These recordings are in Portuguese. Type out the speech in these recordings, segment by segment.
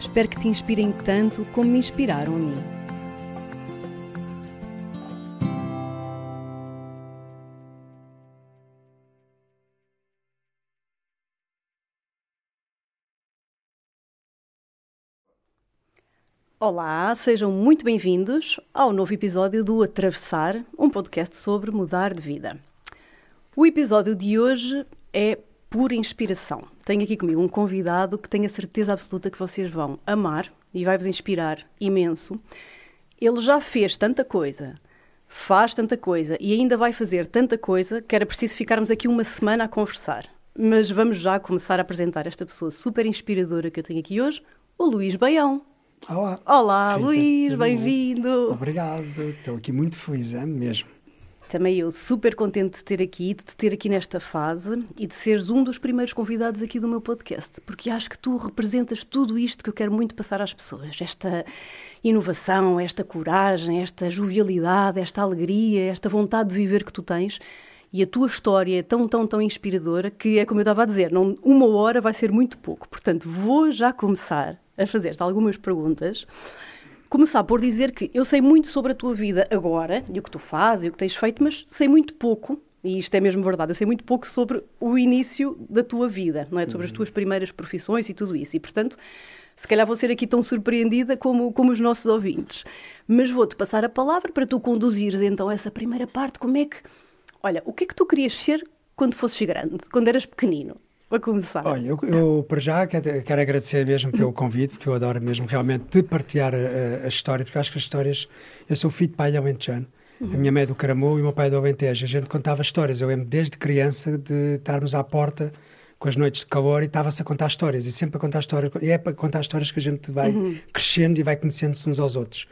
Espero que te inspirem tanto como me inspiraram a mim. Olá, sejam muito bem-vindos ao novo episódio do Atravessar, um podcast sobre mudar de vida. O episódio de hoje é pura inspiração. Tenho aqui comigo um convidado que tenho a certeza absoluta que vocês vão amar e vai-vos inspirar imenso. Ele já fez tanta coisa, faz tanta coisa e ainda vai fazer tanta coisa que era preciso ficarmos aqui uma semana a conversar. Mas vamos já começar a apresentar esta pessoa super inspiradora que eu tenho aqui hoje, o Luís Baião. Olá. Olá, Rita, Luís, bem-vindo. Obrigado, estou aqui muito feliz, é mesmo. Também eu super contente de ter aqui, de te ter aqui nesta fase e de seres um dos primeiros convidados aqui do meu podcast, porque acho que tu representas tudo isto que eu quero muito passar às pessoas. Esta inovação, esta coragem, esta jovialidade, esta alegria, esta vontade de viver que tu tens. E a tua história é tão, tão, tão inspiradora que é como eu estava a dizer, não, uma hora vai ser muito pouco. Portanto, vou já começar a fazer-te algumas perguntas. Começar por dizer que eu sei muito sobre a tua vida agora, e o que tu fazes, e o que tens feito, mas sei muito pouco, e isto é mesmo verdade, eu sei muito pouco sobre o início da tua vida, não é? Sobre as tuas primeiras profissões e tudo isso. E, portanto, se calhar vou ser aqui tão surpreendida como, como os nossos ouvintes. Mas vou-te passar a palavra para tu conduzires então essa primeira parte. Como é que. Olha, o que é que tu querias ser quando fosses grande, quando eras pequenino? Para começar. Olha, eu, eu para já quero, quero agradecer mesmo pelo convite, porque eu adoro mesmo realmente de partilhar a, a história, porque acho que as histórias. Eu sou filho de pai de Alentejano. A minha mãe é do Caramu e o meu pai é do Alentejo. A gente contava histórias. Eu lembro desde criança de estarmos à porta com as noites de calor e estava-se a contar histórias. E sempre a contar histórias. E é para contar histórias que a gente vai crescendo e vai conhecendo-se uns aos outros.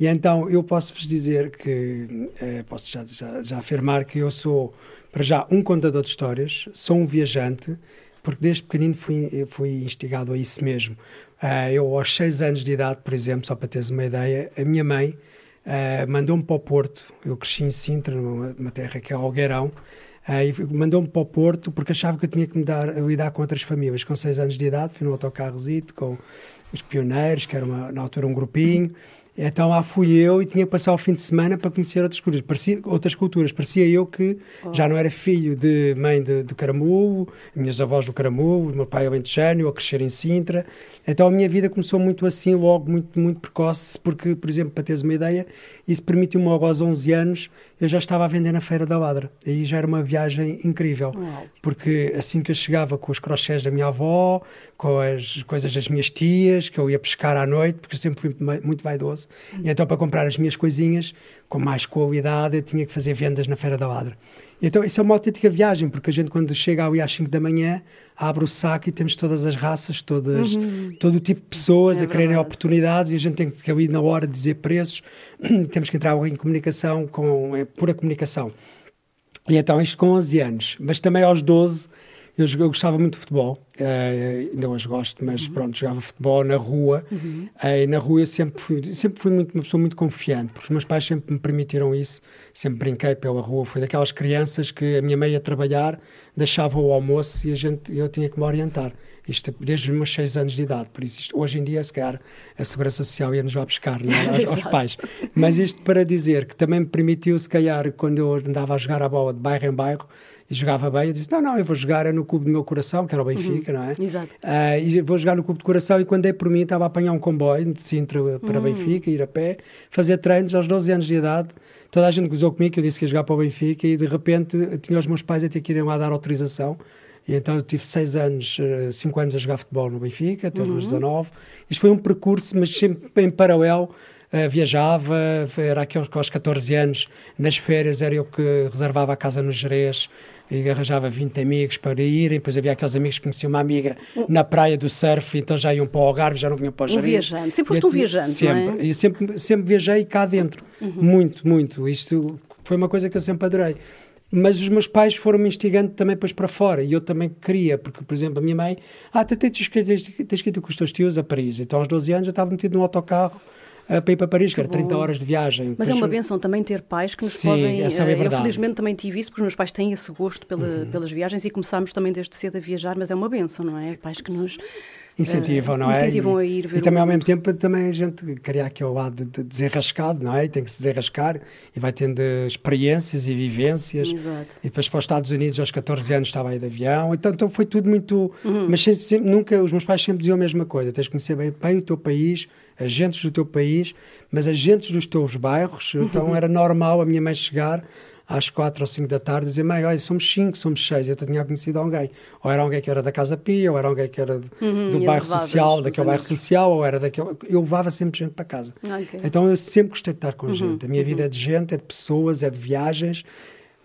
E então eu posso-vos dizer que, eh, posso já, já, já afirmar que eu sou, para já, um contador de histórias, sou um viajante, porque desde pequenino fui, fui instigado a isso mesmo. Ah, eu, aos seis anos de idade, por exemplo, só para teres uma ideia, a minha mãe ah, mandou-me para o Porto. Eu cresci em Sintra, numa, terra que é Algueirão, ah, e mandou-me para o Porto porque achava que eu tinha que me dar, lidar com outras famílias. Com seis anos de idade, fui no autocarrozito com os pioneiros, que era uma, na altura um grupinho. Então lá fui eu e tinha que passar o fim de semana para conhecer outras culturas. Parecia, outras culturas. Parecia eu que já não era filho de mãe de, do Caramulo, minhas avós do Caramulo, meu pai alentejano, a crescer em Sintra. Então a minha vida começou muito assim, logo muito, muito precoce, porque, por exemplo, para teres uma ideia, isso permitiu-me logo aos 11 anos, eu já estava a vender na Feira da Ladra. Aí já era uma viagem incrível, Uau. porque assim que eu chegava com os crochês da minha avó, com as coisas das minhas tias, que eu ia pescar à noite, porque eu sempre fui mu- muito vaidoso, e então para comprar as minhas coisinhas com mais qualidade eu tinha que fazer vendas na Feira da Ladra. Então isso é uma autêntica viagem, porque a gente quando chega ali às 5 da manhã, abre o saco e temos todas as raças, todas, todo o tipo de pessoas É a quererem verdade. oportunidades e a gente tem que ali na hora dizer preços, temos que entrar em comunicação com é, pura comunicação. E então isto com 11 anos, mas também aos 12 eu, eu gostava muito de futebol, eh, ainda hoje gosto, mas pronto, jogava futebol na rua. Eh, e na rua eu sempre fui, sempre fui muito, uma pessoa muito confiante, porque os meus pais sempre me permitiram isso, sempre brinquei pela rua. Fui daquelas crianças que a minha mãe ia trabalhar, deixava o almoço e a gente, eu tinha que me orientar. Isto desde os meus 6 anos de idade, por isso isto, hoje em dia, se calhar, a Segurança Social ia-nos lá buscar não é? aos, aos pais. Mas isto para dizer que também me permitiu, se calhar, quando eu andava a jogar a bola de bairro em bairro e jogava bem, eu disse: Não, não, eu vou jogar é no clube do meu coração, que era o Benfica, não é? Exato. Ah, e vou jogar no clube de coração. E quando dei por mim, estava a apanhar um comboio de Sintra para Benfica, ir a pé, fazer treinos aos 12 anos de idade. Toda a gente gozou comigo, eu disse que ia jogar para o Benfica, e de repente tinha os meus pais a ter que irem lá dar autorização. E então eu tive seis anos, eh, cinco anos a jogar futebol no Benfica, até os meus 19. Isto foi um percurso, mas sempre em paralelo. Eh, viajava, era aqueles que aos 14 anos, nas férias era eu que reservava a casa no Jerez e arranjava 20 amigos para irem, depois havia aqueles amigos que conheciam uma amiga na praia do surf, então já iam para o Algarve, já não vinham para o Um viajante, sempre foste um viajante, sempre, não é? E sempre, sempre viajei cá dentro, uhum. muito, muito, isto foi uma coisa que eu sempre adorei. Mas os meus pais foram-me instigando também depois para fora, e eu também queria, porque, por exemplo, a minha mãe, ah, tens, que ir com os teus tios a Paris, então aos 12 anos eu estava metido num autocarro, para ir para Paris, que era 30 horas de viagem. Mas é uma benção também ter pais que nos Sim, podem. essa é eu verdade. felizmente também tive isso, porque os meus pais têm esse gosto pela, uhum. pelas viagens e começámos também desde cedo a viajar, mas é uma benção, não é? Pais que nos incentivam, não uh, é? Incentivam e, a ir ver E também, ao mesmo tempo, também a gente queria aquele lado de desenrascado, não é? E tem que se desenrascar e vai tendo experiências e vivências. Exato. E depois para os Estados Unidos, aos 14 anos, estava aí de avião. Então, então foi tudo muito... Uhum. Mas sempre, sempre, nunca, os meus pais sempre diziam a mesma coisa. Tens de conhecer bem, bem o teu país, agentes do teu país, mas agentes dos teus bairros. Então Uhum. era normal a minha mãe chegar às quatro ou cinco da tarde e dizer, mãe, olha, somos cinco, somos seis, eu tinha conhecido alguém. Ou era alguém que era da Casa Pia, ou era alguém que era de, Uhum, do bairro social, daquele bairro social, ou era daquele... Eu levava sempre gente para casa. Ok. Então eu sempre gostei de estar com Uhum, gente. A minha vida é de gente, é de pessoas, é de viagens,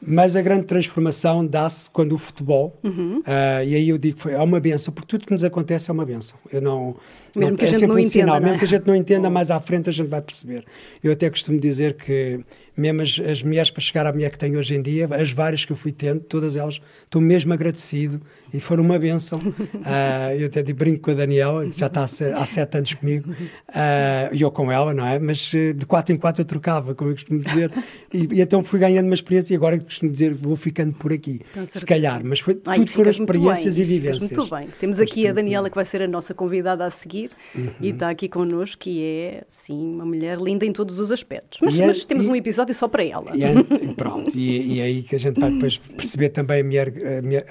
mas a grande transformação dá-se quando o futebol, Uhum. ah, e aí eu digo foi, é uma benção, porque tudo que nos acontece é uma benção. Eu não, Mesmo não, que a é gente sempre não um entenda, sinal, é? mesmo que a gente não entenda, mais à frente a gente vai perceber. Eu até costumo dizer que mesmo as, as mulheres para chegar à mulher que tenho hoje em dia, as várias que eu fui tendo, todas elas, estou mesmo agradecido e foram uma benção. Ah, eu até brinco com a Daniela, já está há, há sete anos comigo, ah, e eu com ela, não é? Mas eh, de quatro em quatro eu trocava, como eu costumo dizer, e, e então fui ganhando uma experiência e agora costumo dizer vou ficando por aqui, se calhar, mas foi, Ai, tudo foram experiências bem, e vivências. Muito bem. Temos Mas aqui a Daniela, que vai ser a nossa convidada a seguir, Uhum. e está aqui connosco, que é, sim, uma mulher linda em todos os aspectos. Mas, E mas temos e- um episódio só para ela. E, é- pronto, e, e é aí que a gente vai depois perceber também a mulher, a mulher,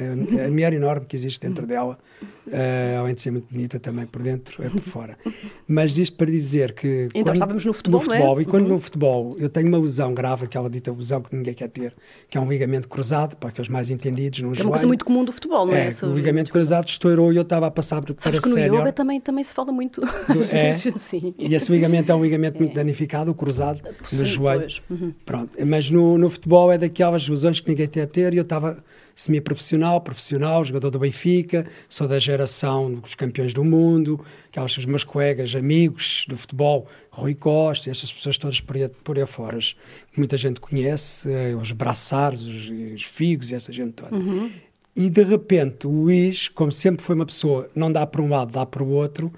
a mulher enorme que existe dentro dela, eh, além de ser muito bonita também por dentro, é por fora. Mas isto para dizer que. Então, estávamos no futebol, não é? futebol, E quando Uhum. no futebol eu tenho uma lesão grave, aquela dita lesão que ninguém quer ter, que é um ligamento cruzado, para aqueles mais entendidos, num É uma joelho. coisa muito comum do futebol, não é? É, Essa- o ligamento cruzado estourou e eu estava a passar para Sabes que no sénior. yoga também, também se fala muito. às É. vezes, sim. E esse ligamento é um ligamento muito danificado, o cruzado, no joelho. Uhum. Pronto. Mas no, no futebol é daquelas lesões que ninguém a ter e eu estava semi-profissional, profissional, jogador do Benfica, sou da geração dos campeões do mundo, aquelas os meus colegas, amigos do futebol, Rui Costa, essas pessoas todas por aí, por aí fora, que muita gente conhece, eh, os Braçares, os, os Figos e essa gente toda. Uhum. E de repente o Luís, como sempre foi uma pessoa, não dá para um lado, dá para o outro,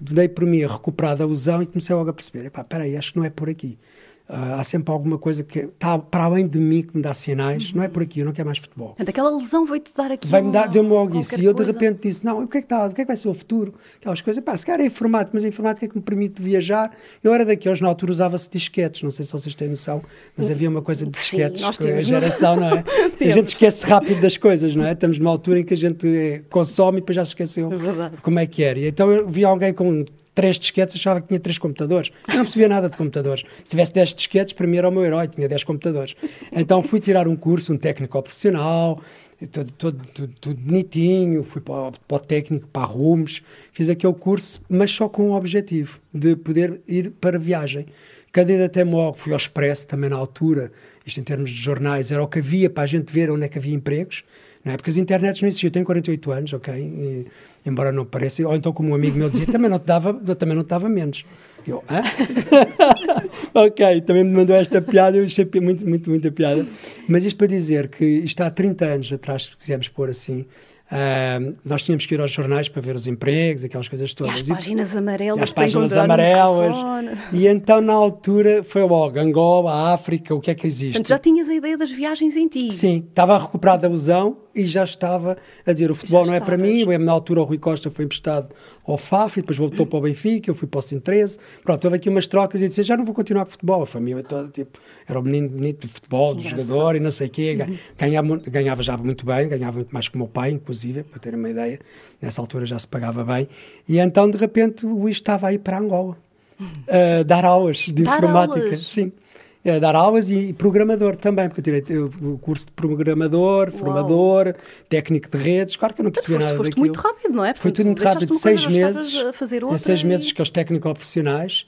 dei por mim a recuperar da lesão e comecei logo a perceber: epá, peraí, acho que não é por aqui. Ah, há sempre alguma coisa que está para além de mim que me dá sinais, não é por aqui, eu não quero mais futebol. Portanto, aquela lesão veio-te dar aqui. Vai-me dar, deu-me logo isso. E eu de repente disse: Não, o que é que, está, o que, é que vai ser o futuro? Aquelas coisas, pá, se calhar é informática, mas a informática é que me permite viajar. Eu era daqueles, na altura usava-se disquetes, não sei se vocês têm noção, mas havia uma coisa de disquetes, com a geração, não é? A gente esquece rápido das coisas, não é? Estamos numa altura em que a gente eh, consome e depois já se esqueceu É como é que era. E então eu vi alguém com três disquetes, achava que tinha três computadores. Eu não percebia nada de computadores. Se tivesse dez disquetes, para mim era o meu herói, tinha dez computadores. Então fui tirar um curso, um técnico profissional, todo, todo, tudo, tudo bonitinho, fui para, para o técnico, para Rumes, fiz aquele curso, mas só com o objetivo de poder ir para viagem. Candidatei-me logo, fui ao Expresso também na altura, isto em termos de jornais, era o que havia para a gente ver onde é que havia empregos, não é? Porque as internets não existiam, eu tenho 48 anos, ok? E, embora não pareça, ou então como um amigo meu dizia, também não te dava, também não dava menos. Eu, hã? ok, também me mandou esta piada, eu achei muito, muito, muita piada. Mas isto para dizer que isto há 30 anos atrás, se quisermos pôr assim, ah, nós tínhamos que ir aos jornais para ver os empregos, aquelas coisas todas. E- páginas amarelas. e para páginas amarelas. E então, na altura, foi logo Angola, África, o que é que existe? Portanto, já tinhas a ideia das viagens em ti. Sim, estava a recuperar da lesão e já estava a dizer o futebol Já não é para mim. Eu, na altura o Rui Costa foi emprestado ao FAF e depois voltou para o Benfica, eu fui para o Sintrese. Pronto, houve aqui umas trocas e disse, já não vou continuar com futebol. A família toda, tipo, era o menino bonito do futebol, do jogador e não sei o quê. Ga- Ganhava, ganhava já muito bem, ganhava muito mais que o meu pai, inclusive, para terem uma ideia. Nessa altura já se pagava bem. E então, de repente, o Luís estava aí para Angola. a dar aulas de Dar informática. aulas? Sim. É, dar aulas e programador também, porque eu tirei o curso de programador, Uau. formador, técnico de redes. Claro que eu não percebia Foste, nada foste daquilo. muito rápido, não é? Foi Portanto, tudo muito rápido, uma seis meses. Em outra seis e- meses que os técnicos profissionais,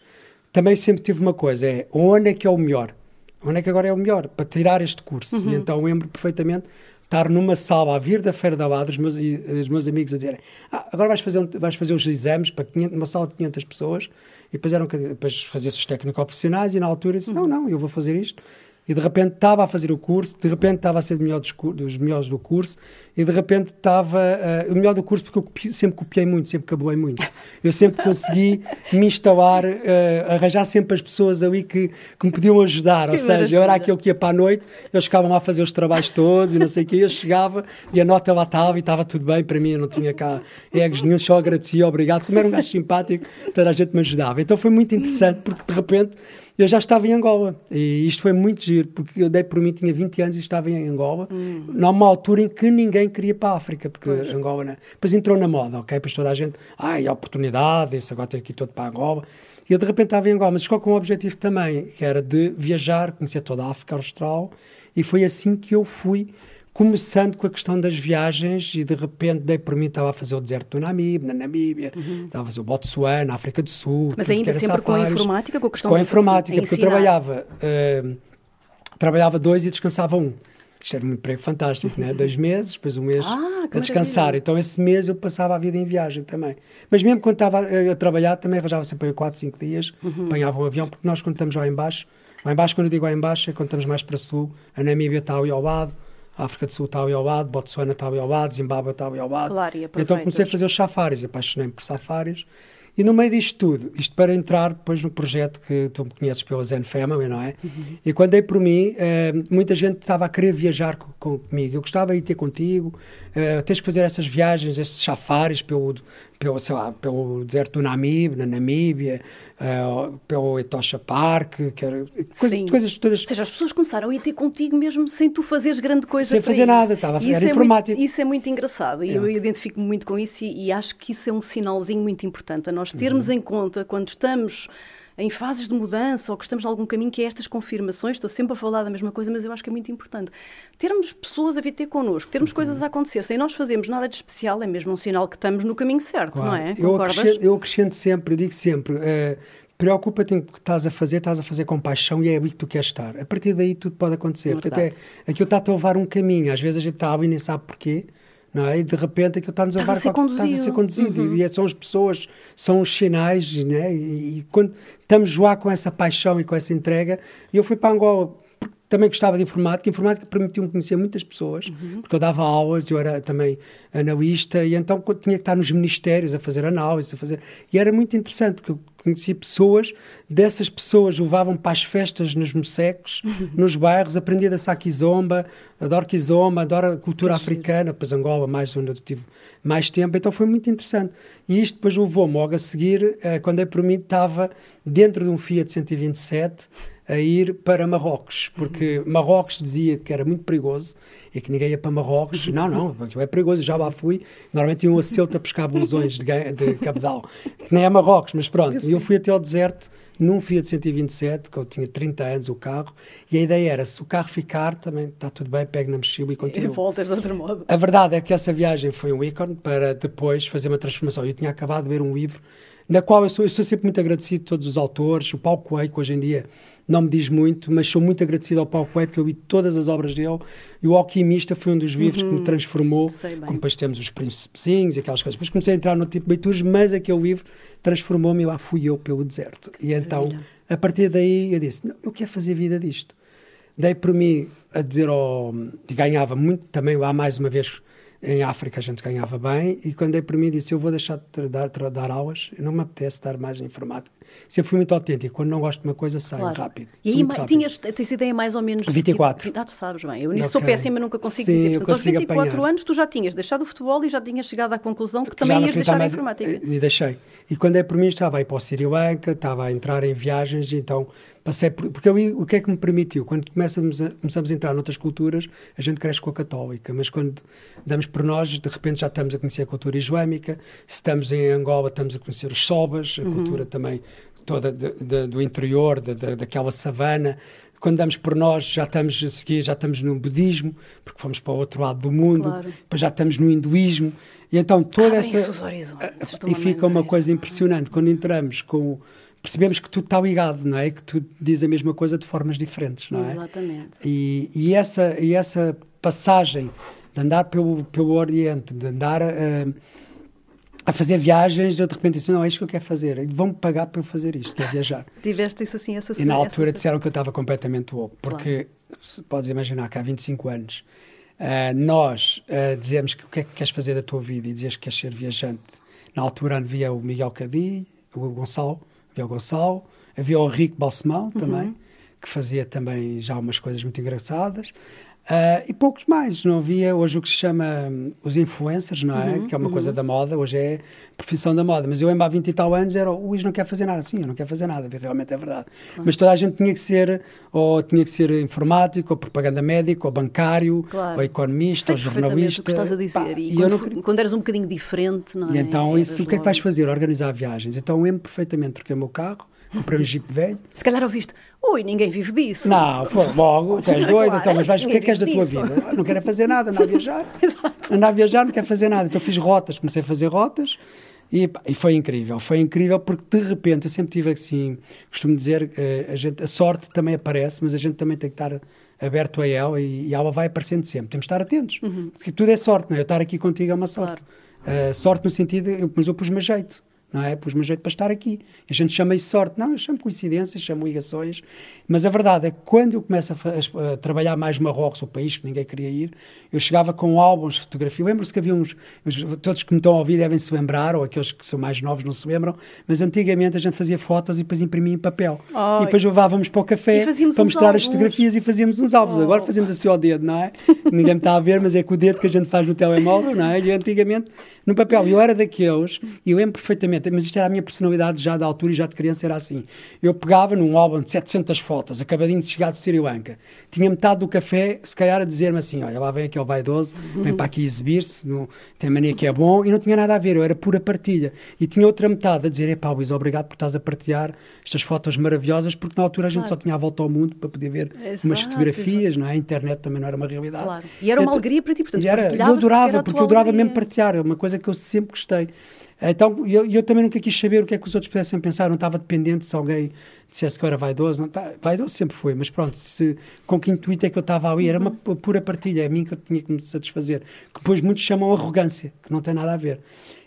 também sempre tive uma coisa, é onde é que é o melhor? Onde é que agora é o melhor para tirar este curso? Uhum. E então lembro perfeitamente, estar numa sala a vir da Feira da Ladra, os meus, os meus amigos a dizerem ah, agora vais fazer, vais fazer os exames para 500, uma sala de 500 pessoas e depois, eram, depois fazia-se os técnico-profissionais e na altura disse, não, não, eu vou fazer isto. E de repente estava a fazer o curso, de repente estava a ser melhor dos, dos melhores do curso e de repente estava uh, o melhor do curso porque eu copi, sempre copiei muito, sempre cabuei muito. Eu sempre consegui me instalar, uh, arranjar sempre as pessoas ali que, que me podiam ajudar. Ou seja, eu era aquele que ia para a noite, eles ficavam lá a fazer os trabalhos todos e não sei o quê, eu chegava e a nota lá estava e estava tudo bem para mim, eu não tinha cá egos nenhum, só agradecia, obrigado. Como era um gajo simpático, toda a gente me ajudava. Então foi muito interessante porque de repente eu já estava em Angola. E isto foi muito giro, porque eu dei por mim, tinha 20 anos e estava em Angola, hum. numa altura em que ninguém queria ir para a África, porque pois. Angola. Né? Depois entrou na moda, ok? Depois toda a gente, ai, oportunidade, isso agora tem que ir todo para Angola. E eu de repente estava em Angola, mas ficou com um objetivo também, que era de viajar, conhecer toda a África Austral, e foi assim que eu fui começando com a questão das viagens e de repente dei por mim estava a fazer o deserto do Namíbia, na Namíbia, uhum. estava a fazer o Botsuana, na África do Sul. Mas ainda sempre safaris, com a informática, com a questão Com a informática, porque eu trabalhava, uh, trabalhava dois e descansava um. Isto era um emprego fantástico, né? Dois meses, depois um mês ah, a descansar. Maravilha. Então, esse mês eu passava a vida em viagem também. Mas mesmo quando estava a, trabalhar, também arranjava sempre 4, 5 dias, uhum. apanhava um avião, porque nós, quando estamos lá embaixo, lá embaixo, quando eu digo lá embaixo, é quando estamos mais para sul, a Namíbia está ali ao lado, a África do Sul está ali ao lado, Botsuana está ali ao lado, Zimbábue está ali ao lado. Claro, então comecei a fazer os safaris, apaixonei-me por safaris. E no meio disto tudo, isto para entrar depois no projeto que tu me conheces pela Zen Family, não é? Uhum. E quando dei por mim, uh, muita gente estava a querer viajar com, comigo. Eu gostava de ir ter contigo, uh, tens que fazer essas viagens, esses safaris pelo, pelo, sei lá, pelo deserto do Namib, na Namíbia, uh, pelo Etosha Park, que era, coisas, coisas todas. Ou seja, as pessoas começaram a ir ter contigo mesmo sem tu fazeres grande coisa Sem fazer isso. nada, estava, era é informático. Muito, isso é muito engraçado e é. eu identifico-me muito com isso e, e, acho que isso é um sinalzinho muito importante a nós termos uhum. em conta quando estamos em fases de mudança ou que estamos em algum caminho, que é estas confirmações. Estou sempre a falar da mesma coisa, mas eu acho que é muito importante. Termos pessoas a vir ter connosco, termos uhum. coisas a acontecer, sem nós fazermos nada de especial, é mesmo um sinal que estamos no caminho certo, claro. não é? Eu acrescento, eu acrescento, sempre, eu digo sempre. Uh, Preocupa-te em o que estás a fazer, estás a fazer com paixão e é ali que tu queres estar. A partir daí tudo pode acontecer. É porque até aquilo está-te a levar um caminho. Às vezes a gente está ali e nem sabe porquê não é? E de repente aquilo está-nos a levar estás a ser conduzido. Uhum. E é, são as pessoas, são os sinais, né? E, e, quando estamos lá com essa paixão e com essa entrega, eu fui para Angola também gostava de informática. Informática permitiu-me conhecer muitas pessoas, uhum. porque eu dava aulas, eu era também analista, e então tinha que estar nos ministérios a fazer análise, a fazer... E era muito interessante, porque eu conhecia pessoas, dessas pessoas levavam para as festas nos moceques, uhum. nos bairros, aprendia a dançar kizomba, adoro kizomba, adoro a cultura que africana, depois Angola, mais onde eu tive mais tempo, então foi muito interessante. E isto depois levou-me logo a seguir, eh, quando eu por mim estava dentro de um Fiat 127, a ir para Marrocos, porque Marrocos dizia que era muito perigoso e que ninguém ia para Marrocos. Não, não, é perigoso, já lá fui. Normalmente iam a Ceuta pescar blusões de, de cabedal, que nem é Marrocos, mas pronto. E eu fui até ao deserto num Fiat 127, que eu tinha 30 anos o carro, e a ideia era, se o carro ficar, também está tudo bem, pego na mochila e continuo. E voltas de outro modo. A verdade é que essa viagem foi um ícone para depois fazer uma transformação. Eu tinha acabado de ver um livro, na qual eu sou, eu sou sempre muito agradecido a todos os autores, o Paulo Coelho, que hoje em dia não me diz muito, mas sou muito agradecido ao Paulo Coelho, porque eu vi todas as obras dele, e o Alquimista foi um dos livros uhum. que me uhum. transformou, como depois temos os Príncipezinhos e aquelas coisas. Depois comecei a entrar no tipo de leituras, mas aquele livro transformou-me e lá fui eu pelo deserto. E então, a partir daí, eu disse, eu quero fazer vida disto. Dei por mim a dizer, ao, ganhava muito, também lá mais uma vez em África a gente ganhava bem e quando dei por mim disse eu vou deixar de dar, de dar aulas, não me apetece dar mais informática. Sempre fui muito autêntico, quando não gosto de uma coisa saio claro. rápido. E aí, rápido. tinhas, tens ideia mais ou menos... 24. ah, tu sabes bem, eu nisso okay. sou péssima, nunca consigo Sim, dizer. Portanto, aos 24 apanhar. anos tu já tinhas deixado o futebol e já tinhas chegado à conclusão que, que também ias deixar mais, a informática. E deixei. E quando é por mim estava a ir para o Sri Lanka, estava a entrar em viagens, então passei por, porque eu, o que é que me permitiu? Quando começamos a, começamos a entrar noutras culturas, a gente cresce com a católica, mas quando damos por nós, de repente já estamos a conhecer a cultura islâmica, se estamos em Angola, estamos a conhecer os sobas, a uhum. cultura também toda de, de, do interior, de, daquela savana. Quando damos por nós, já estamos a seguir, já estamos no budismo, porque fomos para o outro lado do mundo, claro. depois já estamos no hinduísmo. E então toda essa. E fica uma coisa impressionante. Quando entramos com percebemos que tudo está ligado, não é? Que tudo diz a mesma coisa de formas diferentes, não é? Exatamente. E, e essa, e essa passagem de andar pelo, pelo Oriente, de andar a, a fazer viagens, eu de repente disse, não, é isto que eu quero fazer, vão-me pagar para eu fazer isto, que é viajar. Tiveste isso assim, essa E na altura disseram que eu estava completamente louco, porque claro. podes imaginar que há 25 anos uh, nós uh, dizemos que o que é que queres fazer da tua vida e dizias que queres ser viajante. Na altura havia o Miguel Cadi, o Gonçalo, havia o Gonçalo, havia o Rico Balsemão também, uhum. que fazia também já umas coisas muito engraçadas. Uh, e poucos mais, não havia hoje o que se chama um, os influencers, não é? Uhum, que é uma uhum. coisa da moda, hoje é profissão da moda. Mas eu, em há 20 e tal anos, era o Luís não quer fazer nada. Sim, eu não quero fazer nada, realmente é verdade. Mas toda a gente tinha que ser, ou tinha que ser informático, ou propaganda médica, ou bancário, claro. ou economista, ou jornalista. O que estás a dizer. Pá, e, e quando, não... quando, eras um bocadinho diferente, não é? E então, isso, o que é que vais fazer? Organizar viagens. Então, eu lembro perfeitamente, troquei o meu carro, comprei um Jeep velho. Se calhar ouviste, ui, ninguém vive disso. Não, foi logo, tu és doida, claro, então, mas vais, o que é que és da tua disso. vida? Não quero fazer nada, andar a viajar. andar a viajar, não quero fazer nada. Então fiz rotas, comecei a fazer rotas e, e, foi incrível. Foi incrível porque de repente eu sempre tive assim, costumo dizer, eh, a, gente, a sorte também aparece, mas a gente também tem que estar aberto a ela e, e ela vai aparecendo sempre. Temos que estar atentos, uhum. porque tudo é sorte, não é? Eu estar aqui contigo é uma sorte. Claro. Uh, sorte no sentido, eu, mas eu pus-me a jeito não é? Pus-me jeito para estar aqui. A gente chama isso sorte. Não, eu chamo coincidências, chamo ligações. Mas a verdade é que quando eu começo a, a, trabalhar mais Marrocos, o país que ninguém queria ir, eu chegava com álbuns de fotografia. Lembro-se que havia uns. Todos que me estão a ouvir devem se lembrar, ou aqueles que são mais novos não se lembram, mas antigamente a gente fazia fotos e depois imprimia em papel. Oh, e depois levávamos para o café para mostrar álbuns. as fotografias e fazíamos uns álbuns. Oh. Agora fazemos assim ao dedo, não é? ninguém me está a ver, mas é com o dedo que a gente faz no telemóvel, não é? E antigamente no papel. Eu era daqueles, e eu lembro perfeitamente, mas isto era a minha personalidade já da altura e já de criança era assim. Eu pegava num álbum de 700 fotos, acabadinho de chegar do Sri Lanka, tinha metade do café, se calhar a dizer-me assim: olha, lá vem aquele vaidoso, vem para aqui exibir-se, tem mania que é bom, e não tinha nada a ver, eu era pura partilha. E tinha outra metade a dizer: epá, Luís, obrigado por estás a partilhar estas fotos maravilhosas, porque na altura a gente claro. só tinha a volta ao mundo para poder ver exato, umas fotografias, não é? A internet também não era uma realidade. Claro. E era uma então, alegria para ti, portanto, era, eu adorava, porque, porque eu adorava alegria. mesmo partilhar, é uma coisa que eu sempre gostei. Então, eu, eu também nunca quis saber o que é que os outros pudessem pensar, não estava dependente se alguém dissesse que eu era vaidoso. Não, vaidoso sempre foi, mas pronto, se, com que intuito é que eu estava ali? Era uma uhum. pura partilha, é a mim que eu tinha que me satisfazer. Que depois muitos chamam arrogância, que não tem nada a ver.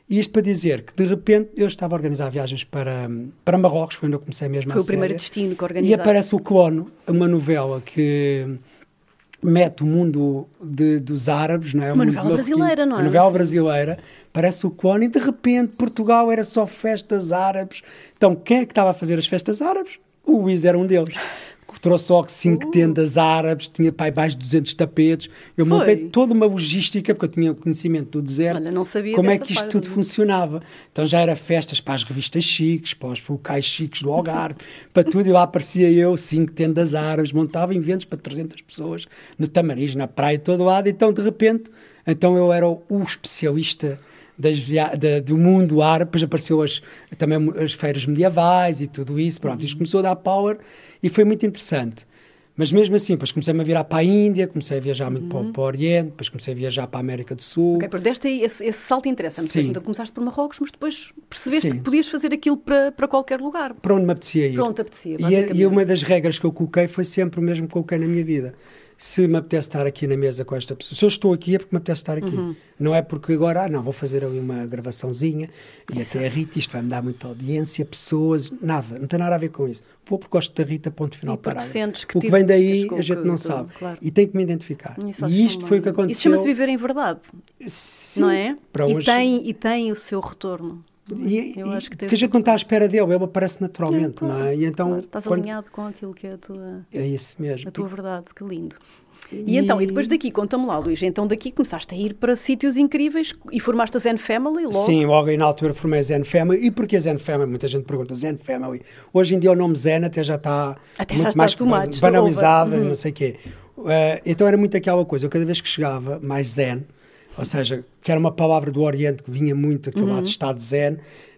E isto para dizer que, de repente, eu estava a organizar viagens para, para Marrocos, foi onde eu comecei mesmo foi a Foi o primeiro destino que organizaste. E aparece o Clono, uma novela que mete o mundo de, dos árabes, não é? Uma novela brasileira, não é? Uma novela brasileira, parece o clone, e de repente Portugal era só festas árabes. Então, quem é que estava a fazer as festas árabes? O Luís era um deles trouxe logo cinco uh. tendas árabes, tinha pai mais de 200 tapetes. Eu Foi. montei toda uma logística, porque eu tinha conhecimento do deserto. Olha, não sabia como é que isto parte. tudo funcionava. Então já era festas para as revistas chiques, para os locais chiques do Algarve, para tudo. E lá aparecia eu, cinco tendas árabes, montava eventos para 300 pessoas no Tamariz, na praia, todo lado. Então, de repente, então eu era o, o especialista da, do mundo árabe, depois apareceu as, também as feiras medievais e tudo isso. Pronto, isto começou a dar power e foi muito interessante. Mas mesmo assim, depois comecei-me a virar para a Índia, comecei a viajar muito uhum. para, para, o Oriente, depois comecei a viajar para a América do Sul. Ok, perdeste aí esse, esse salto interessa Sim. Então começaste por Marrocos, mas depois percebeste Sim. que podias fazer aquilo para, para qualquer lugar. Para onde me apetecia ir. Para onde apetecia, e, e uma das regras que eu coloquei foi sempre o mesmo que coloquei na minha vida se me apetece estar aqui na mesa com esta pessoa. Se eu estou aqui é porque me apetece estar aqui. Uhum. Não é porque agora, ah, não, vou fazer ali uma gravaçãozinha e Exato. até a Rita, isto vai-me dar muita audiência, pessoas, nada, não tem nada a ver com isso. Vou porque gosto da Rita, ponto final, parágrafo. Que o que vem daí a gente não sabe. Claro. E tem que me identificar. E isto foi o que aconteceu. Isso chama-se viver em verdade. Sim, não é? E, tem, e tem o seu retorno. E, eu acho que, que a gente não está à espera dele, ele aparece naturalmente, é, claro, não é? E então, claro, estás quando... alinhado com aquilo que é a tua, é isso mesmo. A tua verdade, que lindo. E, e então, e depois daqui, conta-me lá, Luís, então daqui começaste a ir para sítios incríveis e formaste a Zen Family logo? Sim, logo aí na altura formei a Zen Family. E porquê Zen Family? Muita gente pergunta, Zen Family. Hoje em dia o nome Zen até já está até muito já mais está banalizado, uhum. não sei o quê. Uh, então era muito aquela coisa, eu cada vez que chegava mais Zen, ou seja, que era uma palavra do Oriente que vinha muito aquele uhum. lado de estado Zen,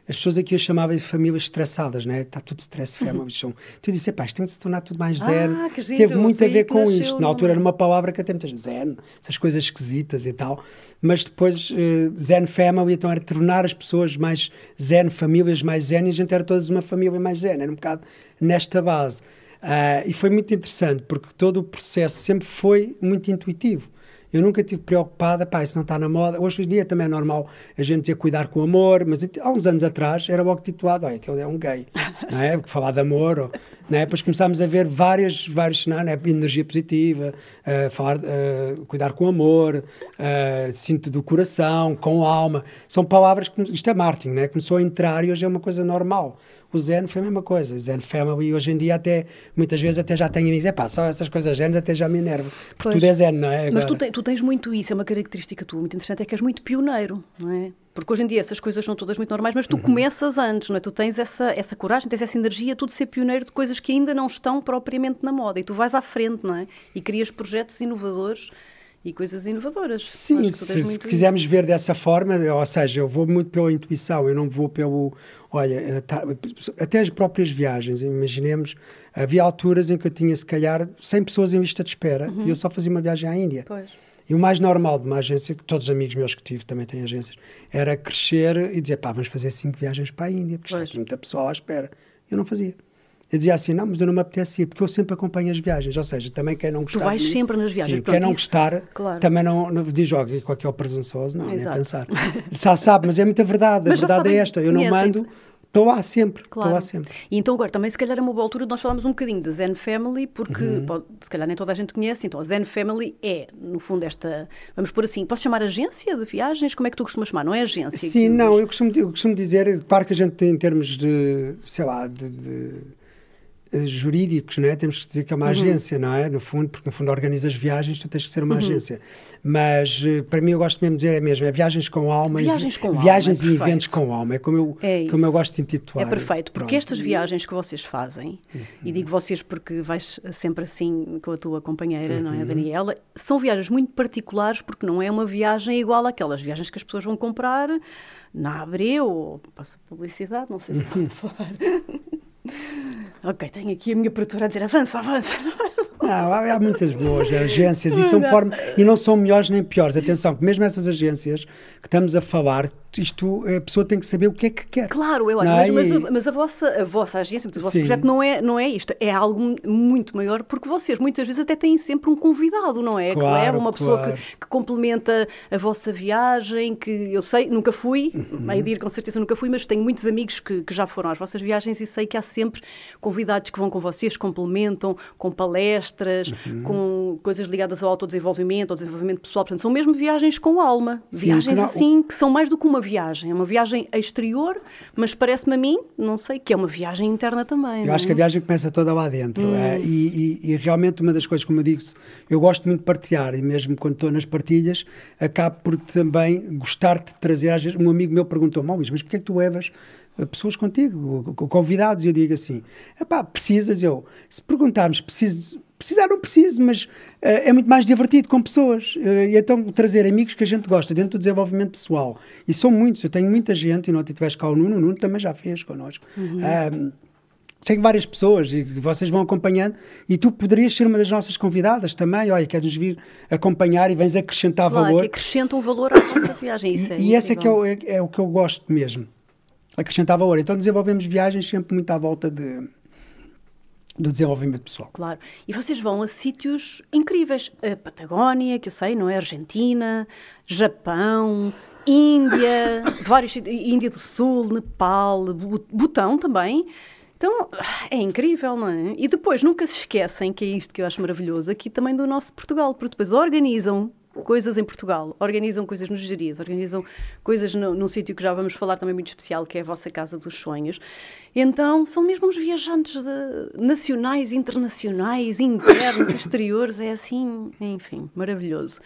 as pessoas aqui as chamavam de famílias estressadas, né? Está tudo stress family. Uhum. Tu disse, pá, isto tem de se tornar tudo mais zen. Ah, Teve muito a ver com isto. Na altura era uma palavra que até muitas zen, essas coisas esquisitas e tal. Mas depois, uh, zen family, então era tornar as pessoas mais zen, famílias mais zen, e a gente era todas uma família mais zen. Era um bocado nesta base. Uh, e foi muito interessante, porque todo o processo sempre foi muito intuitivo. Eu nunca tive preocupada, pá, isso não está na moda. Hoje em dia também é normal a gente dizer cuidar com amor, mas há uns anos atrás era logo titulado, olha, aquele é um gay, não é? Falar de amor, ou, não é? Depois começámos a ver várias, vários cenários, é? energia positiva, uh, falar, uh, cuidar com amor, uh, cinto do coração, com alma. São palavras que, isto é marketing, não é? Começou a entrar e hoje é uma coisa normal o Zen foi a mesma coisa. Zen Family hoje em dia até, muitas vezes até já tem amigos, é pá, só essas coisas Zen até já me enerva. Porque pois. tudo é Zen, não é? Agora. Mas tu, te, tu, tens muito isso, é uma característica tua muito interessante, é que és muito pioneiro, não é? Porque hoje em dia essas coisas são todas muito normais, mas tu uhum. começas antes, não é? Tu tens essa, essa coragem, tens essa energia, tu de ser pioneiro de coisas que ainda não estão propriamente na moda e tu vais à frente, não é? E crias projetos inovadores e coisas inovadoras. Sim, se, se quisermos ver dessa forma, ou seja, eu vou muito pela intuição, eu não vou pelo. Olha, eh, tá, até as próprias viagens, imaginemos, havia alturas em que eu tinha, se calhar, 100 pessoas em lista de espera uhum. e eu só fazia uma viagem à Índia. Pois. E o mais normal de uma agência, que todos os amigos meus que tive também têm agências, era crescer e dizer, pá, vamos fazer cinco viagens para a Índia, porque está aqui muita pessoa à espera. Eu não fazia. Eu dizia assim, não, mas eu não me apetece ir, porque eu sempre acompanho as viagens, ou seja, também quem não gostar... Tu vais sempre nas viagens. Sim, quem não gostar, claro. também não, não diz, olha, qual é o presunçoso, não, Exato. nem pensar. Já sabe, mas é muita verdade, a verdade é esta, eu não mando... Estou lá sempre, estou claro. lá sempre. E então agora também se calhar é uma boa altura de nós falarmos um bocadinho da Zen Family, porque uhum. pode, se calhar nem toda a gente conhece, então a Zen Family é, no fundo, esta, vamos pôr assim, posso chamar agência de viagens? Como é que tu costumas chamar? Não é agência? Sim, não, eu costumo, eu costumo dizer, claro que a gente tem em termos de, sei lá, de, de jurídicos, não é? Temos que dizer que é uma uhum. agência, não é? No fundo, porque no fundo organizas viagens, tu tens que ser uma uhum. agência. Mas eh, para mim eu gosto mesmo de dizer é mesmo, é viagens com alma. Viagens com viagens alma, é e eventos com alma, é como eu, é como eu gosto de intitular. É perfeito, porque Pronto. estas viagens que vocês fazem, uhum. e digo vocês porque vais sempre assim com a tua companheira, não é, uhum. Daniela, são viagens muito particulares porque não é uma viagem igual àquelas viagens que as pessoas vão comprar na Abreu, ou passa publicidade, não sei se pode falar. Ok, tenho aqui a minha produtora a dizer avança, avança. Não, há, há muitas boas agências e, são forma, e não são melhores nem piores. Atenção, que mesmo essas agências que estamos a falar, isto, a pessoa tem que saber o que é que quer. Claro, eu acho, mas, é? mas, mas, a, vossa, a vossa agência, o vosso Sim. projeto não é, não é isto, é algo muito maior, porque vocês muitas vezes até têm sempre um convidado, não é? Claro, claro uma pessoa claro. que, que, complementa a vossa viagem, que eu sei, nunca fui, uhum. a com certeza nunca fui, mas tenho muitos amigos que, que já foram às vossas viagens e sei que há sempre convidados que vão com vocês, complementam, com palestras, uhum. com coisas ligadas ao autodesenvolvimento, ao desenvolvimento pessoal. Portanto, são mesmo viagens com alma. Sim, viagens que não... assim que são mais do que uma viagem. É uma viagem exterior, mas parece-me a mim, não sei, que é uma viagem interna também. Eu acho é? que a viagem começa toda lá dentro. Hum. É, e, e, e, realmente uma das coisas, como eu digo, eu gosto muito de partilhar e mesmo quando estou nas partilhas, acabo por também gostar de trazer. Às vezes, um amigo meu perguntou-me, oh, mas porquê é que tu levas pessoas contigo, convidados, e eu digo assim: pá, precisas? Eu, se perguntarmos, preciso, precisar não preciso, mas uh, é muito mais divertido com pessoas. Uh, e então trazer amigos que a gente gosta dentro do desenvolvimento pessoal. E são muitos, eu tenho muita gente, e não tiveste cá o Nuno, o Nuno também já fez connosco. Uhum. Uh, tenho várias pessoas e vocês vão acompanhando e tu poderias ser uma das nossas convidadas também, olha, queres vir acompanhar e vens acrescentar claro, valor. Que acrescentam valor à nossa viagem, isso e, é E esse é, que é, o, é, é o que eu gosto mesmo acrescentar valor. Então desenvolvemos viagens sempre muito à volta de, do desenvolvimento pessoal. Claro. E vocês vão a sítios incríveis. A Patagónia, que eu sei, não é? Argentina, Japão, Índia, vários Índia do Sul, Nepal, Butão também. Então, é incrível, não é? E depois, nunca se esquecem, que é isto que eu acho maravilhoso, aqui também do nosso Portugal, porque depois organizam coisas em Portugal, organizam coisas nos Gerias, organizam coisas no, num sítio que já vamos falar também muito especial, que é a vossa Casa dos Sonhos. Então, são mesmo uns viajantes de, nacionais, internacionais, internos, exteriores, é assim, enfim, maravilhoso.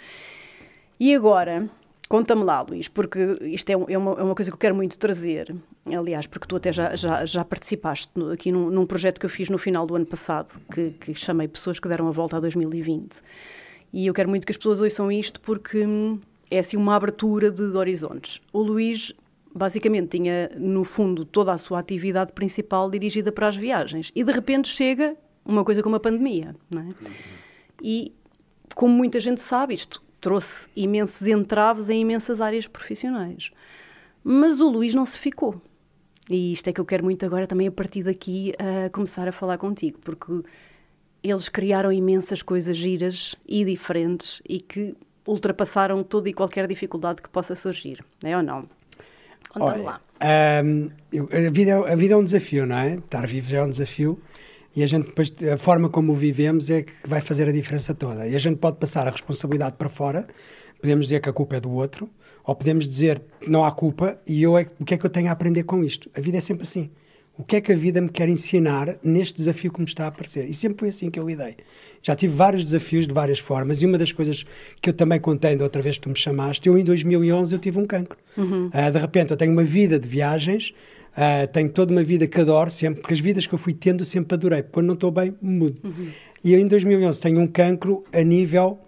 E agora, conta-me lá, Luís, porque isto é, é, uma, é, uma, coisa que eu quero muito trazer, aliás, porque tu até já, já, já participaste aqui num, num, projeto que eu fiz no final do ano passado, que, que chamei Pessoas que Deram a Volta a 2020. E eu quero muito que as pessoas ouçam isto porque hum, é assim uma abertura de, horizontes. O Luís basicamente tinha no fundo toda a sua atividade principal dirigida para as viagens e de repente chega uma coisa como a pandemia, não é? E como muita gente sabe, isto trouxe imensos entraves em imensas áreas profissionais. Mas o Luís não se ficou. E isto é que eu quero muito agora também a partir daqui a começar a falar contigo, porque eles criaram imensas coisas giras e diferentes e que ultrapassaram toda e qualquer dificuldade que possa surgir, é ou não? Conta-me lá. Um, a, vida, é, a vida é um desafio, não é? Estar vivo já é um desafio e a gente depois, a forma como o vivemos é que vai fazer a diferença toda. E a gente pode passar a responsabilidade para fora, podemos dizer que a culpa é do outro, ou podemos dizer que não há culpa e eu é, o que é que eu tenho a aprender com isto? A vida é sempre assim. O que é que a vida me quer ensinar neste desafio que me está a aparecer? E sempre foi assim que eu lidei. Já tive vários desafios de várias formas e uma das coisas que eu também contei da outra vez que tu me chamaste, eu em 2011 eu tive um cancro. Uhum. Uh, de repente eu tenho uma vida de viagens, uh, tenho toda uma vida que adoro sempre, porque as vidas que eu fui tendo sempre adorei. Quando não estou bem, mudo. Uhum. E eu em 2011 tenho um cancro a nível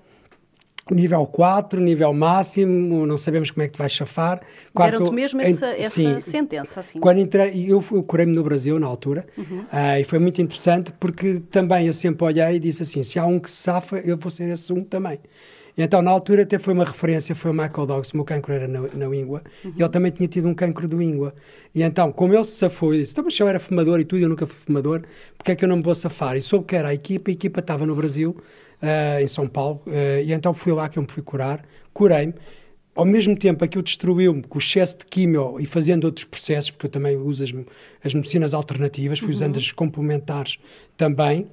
nível 4, nível máximo, não sabemos como é que tu vais chafar. Deram-te mesmo essa, essa sim, sentença, assim. Quando entrei, eu, eu curei-me no Brasil na altura, uhum. uh, e foi muito interessante porque também eu sempre olhei e disse assim, se há um que se safa, eu vou ser esse um também. Então, na altura, até foi uma referência, foi o Michael Douglas, o meu cancro era na, na íngua, uhum. e ele também tinha tido um cancro de íngua. E então, como ele se safou, eu disse, então, mas eu era fumador e tudo, eu nunca fui fumador, porque é que eu não me vou safar? E soube que era a equipa, a equipa estava no Brasil, uh, em São Paulo, uh, e então fui lá que eu me fui curar, curei-me. Ao mesmo tempo, aquilo destruiu-me com o excesso de químio e fazendo outros processos, porque eu também uso as, as medicinas alternativas, fui uhum. usando as complementares também,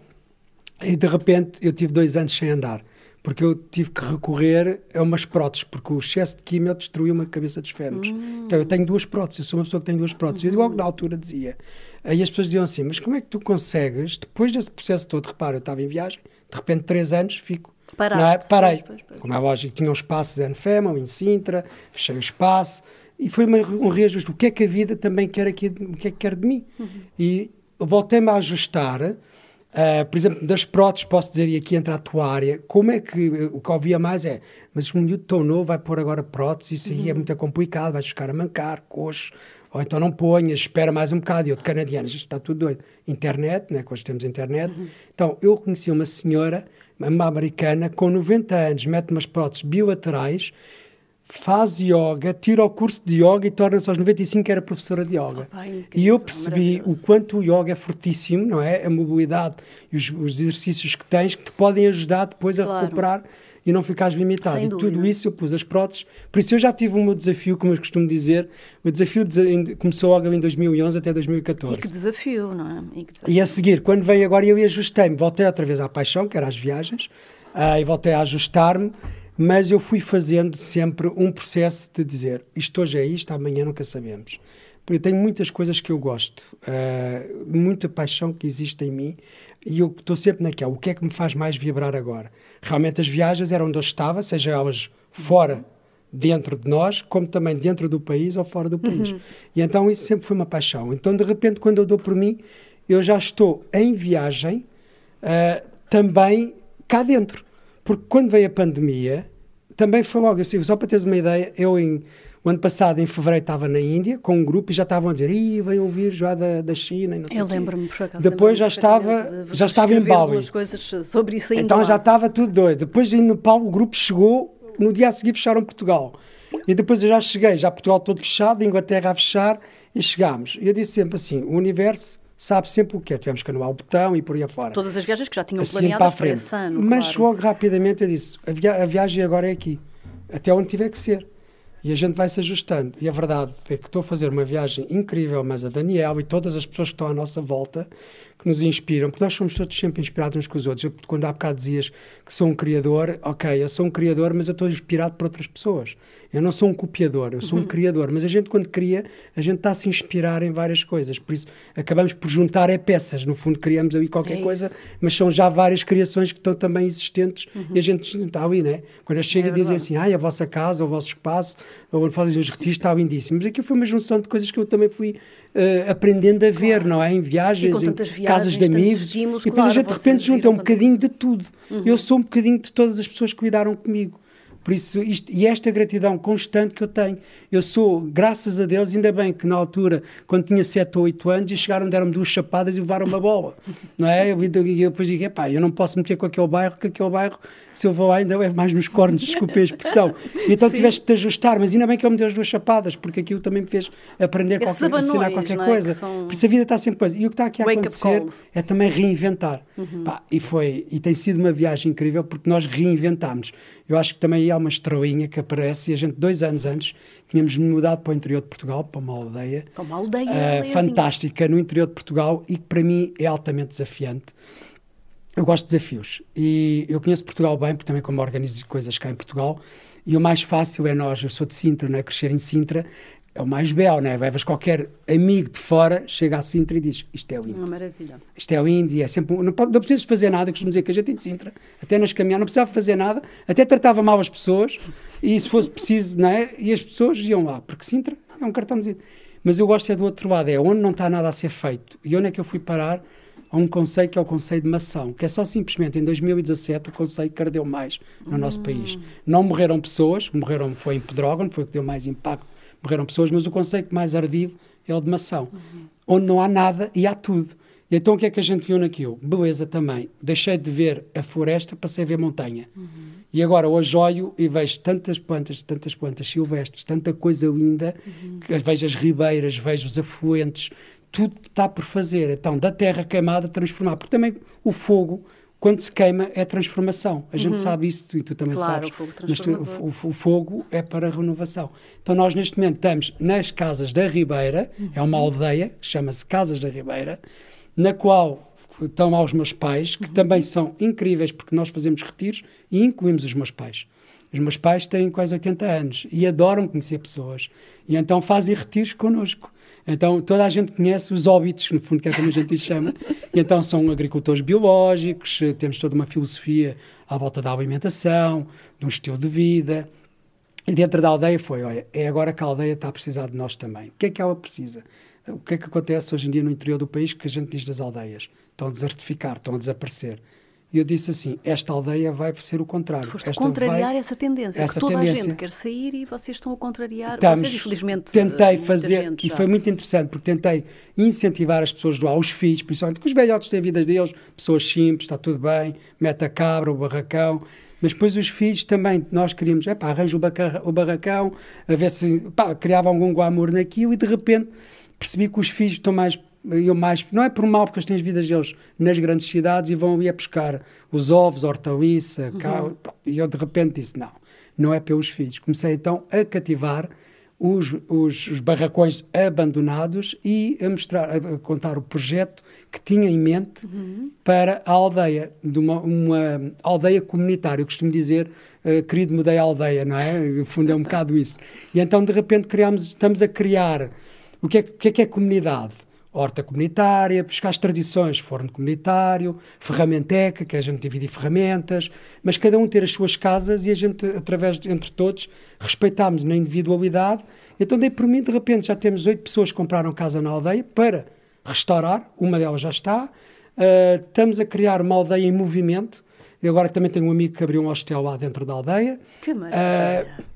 e de repente eu tive dois anos sem andar porque eu tive que recorrer a umas próteses, porque o excesso de químio destruiu uma cabeça dos fémures. Uhum. Então eu tenho duas próteses, eu sou uma pessoa que tem duas próteses. Uhum. E logo na altura dizia, aí as pessoas diziam assim, mas como é que tu consegues, depois desse processo todo, repara, eu estava em viagem, de repente, três anos, fico. Paraste, é? Parei. Pois, pois, pois. Como é lógico, tinha um espaço de Anfema, em Sintra, fechei o espaço. E foi um reajuste. O que é que a vida também quer aqui, o que é que quer de mim? Uhum. E voltei-me a ajustar. Uh, por exemplo, das próteses, posso dizer, e aqui entra a tua área, como é que o que ouvia mais é, mas um miúdo tão novo vai pôr agora próteses, isso aí é uhum. é muito complicado, vais ficar a mancar, coxo, ou então não ponhas, espera mais um bocado. E eu de canadianas, isto está tudo doido. Internet, né, que hoje temos internet. Uhum. Então, eu conheci uma senhora, uma americana, com 90 anos, mete umas próteses bilaterais, faz yoga, tira o curso de yoga e torna-se aos 95 era professora de yoga. Oh, pai, e eu percebi o quanto o yoga é fortíssimo, não é? A mobilidade e os, os exercícios que tens que te podem ajudar depois a claro. recuperar e não ficares limitado. Sem e dúvida. tudo isso eu pus as próteses. Por isso eu já tive o meu desafio, como eu costumo dizer. O desafio de, começou logo em 2011 até 2014. E que desafio, não é? E, desafio. e a seguir, quando veio agora, eu ajustei-me. Voltei outra vez à paixão, que era as viagens, uh, e voltei a ajustar-me. Mas eu fui fazendo sempre um processo de dizer isto hoje é isto, amanhã nunca sabemos. Porque eu tenho muitas coisas que eu gosto, uh, muita paixão que existe em mim e eu estou sempre naquela. O que é que me faz mais vibrar agora? Realmente as viagens eram onde eu estava, seja elas fora, dentro de nós, como também dentro do país ou fora do país. Uhum. E então isso sempre foi uma paixão. Então, de repente, quando eu dou por mim, eu já estou em viagem uh, também cá dentro. Porque quando veio a pandemia, também foi logo assim, só para teres uma ideia, eu em o ano passado, em fevereiro, estava na Índia com um grupo e já estavam a dizer Ih, vem vírus já da, da China e não sei Eu lembro-me, por acaso. Depois já estava, já estava em Bali. coisas sobre isso Então lá. já estava tudo doido. Depois, em Nepal, o grupo chegou, no dia a seguir fecharam Portugal. E depois eu já cheguei, já Portugal todo fechado, a Inglaterra a fechar, e chegámos. E eu disse sempre assim, o universo sabe sempre o que é. Tivemos que anular o botão e por aí afora. Todas as viagens que já tinham assim, planeadas para esse ano, Mas claro. logo rapidamente eu disse, a, via a viagem agora é aqui. Até onde tiver que ser. E a gente vai se ajustando. E a verdade é que estou a fazer uma viagem incrível, mas a Daniel e todas as pessoas que estão à nossa volta, que nos inspiram, porque nós somos todos sempre inspirados uns com os outros. Eu, quando há bocado dizias que sou um criador, ok, eu sou um criador, mas eu estou inspirado por outras pessoas. Eu não sou um copiador, eu sou um uhum. criador. Mas a gente, quando cria, a gente está a se inspirar em várias coisas. Por isso, acabamos por juntar é peças. No fundo, criamos ali qualquer é coisa, mas são já várias criações que estão também existentes uhum. e a gente está ali, né? Quando chega é e dizem assim, ah, a vossa casa, o vosso espaço, ou onde fazem os retiros, está lindíssimo. Mas aqui foi uma junção de coisas que eu também fui uh, aprendendo a ver, claro. não é? Em viagens, em viagens, casas de amigos. Estímulos, e depois claro, a gente de repente junta um bocadinho de tudo. Uhum. Eu sou um bocadinho de todas as pessoas que cuidaram comigo. Por isso, isto, e esta gratidão constante que eu tenho. Eu sou, graças a Deus, ainda bem que na altura, quando tinha 7 ou 8 anos, e chegaram, deram-me duas chapadas e levaram uma bola. Não é? Eu, eu depois digo, pá, eu não posso meter com aquele bairro, que aquele bairro, se eu vou lá, ainda é mais nos cornos, desculpe a expressão. E então Sim. tiveste que te ajustar, mas ainda bem que ele me deu as duas chapadas, porque aquilo também me fez aprender, qualquer, ensinar qualquer é? coisa. São... Por isso a vida está sempre coisa. E o que está aqui a acontecer é também reinventar. Uhum. Pá, e foi, e tem sido uma viagem incrível, porque nós reinventámos. Eu acho que também há uma estrelinha que aparece e a gente, dois anos antes, tínhamos mudado para o interior de Portugal, para uma aldeia. Para uma aldeia. Uh, fantástica, no interior de Portugal e que para mim é altamente desafiante. Eu gosto de desafios e eu conheço Portugal bem, porque também como organizo coisas cá em Portugal, e o mais fácil é nós, eu sou de Sintra, né, crescer em Sintra, é o mais belo, né? Levas qualquer amigo de fora, chega a Sintra e diz: Isto é o Índio. Uma maravilha. Isto é o Índio, é sempre. Não, pode, não precisas fazer nada, costumo dizer que a gente em Sintra, até nas caminhadas, não precisava fazer nada, até tratava mal as pessoas, e se fosse preciso, não é? E as pessoas iam lá, porque Sintra é um cartão de. Mas eu gosto é do outro lado, é onde não está nada a ser feito. E onde é que eu fui parar? A um conceito que é o conceito de mação, que é só simplesmente em 2017 o conceito que ardeu mais no hum. nosso país. Não morreram pessoas, morreram, foi em Pedrógão, foi o que deu mais impacto, morreram pessoas, mas o conceito mais ardido é o de mação, uhum. onde não há nada e há tudo. E então o que é que a gente viu naquilo? Beleza também. Deixei de ver a floresta, passei a ver montanha. Uhum. E agora hoje olho e vejo tantas plantas, tantas plantas silvestres, tanta coisa linda, uhum. vejo as ribeiras, vejo os afluentes, tudo está por fazer. Então, da terra queimada, transformar. Porque também o fogo, quando se queima, é transformação. A gente uhum. sabe isso e tu também claro, sabes. O fogo, o, o, o, fogo é para renovação. Então, nós neste momento estamos nas Casas da Ribeira, uhum. é uma aldeia, chama-se Casas da Ribeira, na qual estão lá os meus pais, que uhum. também são incríveis, porque nós fazemos retiros e incluímos os meus pais. Os meus pais têm quase 80 anos e adoram conhecer pessoas. E então fazem retiros connosco. Então toda a gente conhece os óbitos, no fundo, que é como a gente chama. E então são agricultores biológicos, temos toda uma filosofia à volta da alimentação, de um estilo de vida. E dentro da aldeia foi, olha, é agora que a aldeia está a precisar de nós também. O que é que ela precisa? O que é que acontece hoje em dia no interior do país que a gente diz das aldeias? Estão a desertificar, estão a desaparecer. E eu disse assim: esta aldeia vai ser o contrário. Foste esta contrariar vai... essa tendência, essa que toda tendência... a gente quer sair e vocês estão a contrariar. Estamos, vocês, infelizmente, tentei fazer, e foi muito interessante, porque tentei incentivar as pessoas lá, os filhos, principalmente, que os velhotes têm a vida deles, pessoas simples, está tudo bem, mete a cabra, o barracão. Mas depois os filhos também, nós queríamos, é pá, arranjo o barracão, a ver se, pá, criava algum glamour naquilo e de repente percebi que os filhos estão mais eu mais, não é por mal, porque eles têm as vidas deles nas grandes cidades e vão ali a pescar os ovos, hortaliça, uhum. e eu de repente disse, não, não é pelos filhos. Comecei então a cativar os, os, os, barracões abandonados e a mostrar, a contar o projeto que tinha em mente uhum. para a aldeia, de uma, uma, aldeia comunitária. Eu costumo dizer, uh, querido, mudei a aldeia, não é? No fundo é um bocado isso. E então, de repente, criamos, estamos a criar o que é, que é, que é comunidade? Horta comunitária, buscar as tradições, forno comunitário, ferramenteca, que é a gente dividir ferramentas, mas cada um ter as suas casas e a gente, através de, entre todos, respeitámos na individualidade. Então, dei por mim, de repente, já temos oito pessoas que compraram casa na aldeia para restaurar, uma delas já está. Uh, estamos a criar uma aldeia em movimento. E agora também tenho um amigo que abriu um hostel lá dentro da aldeia. Que maravilha! Uh,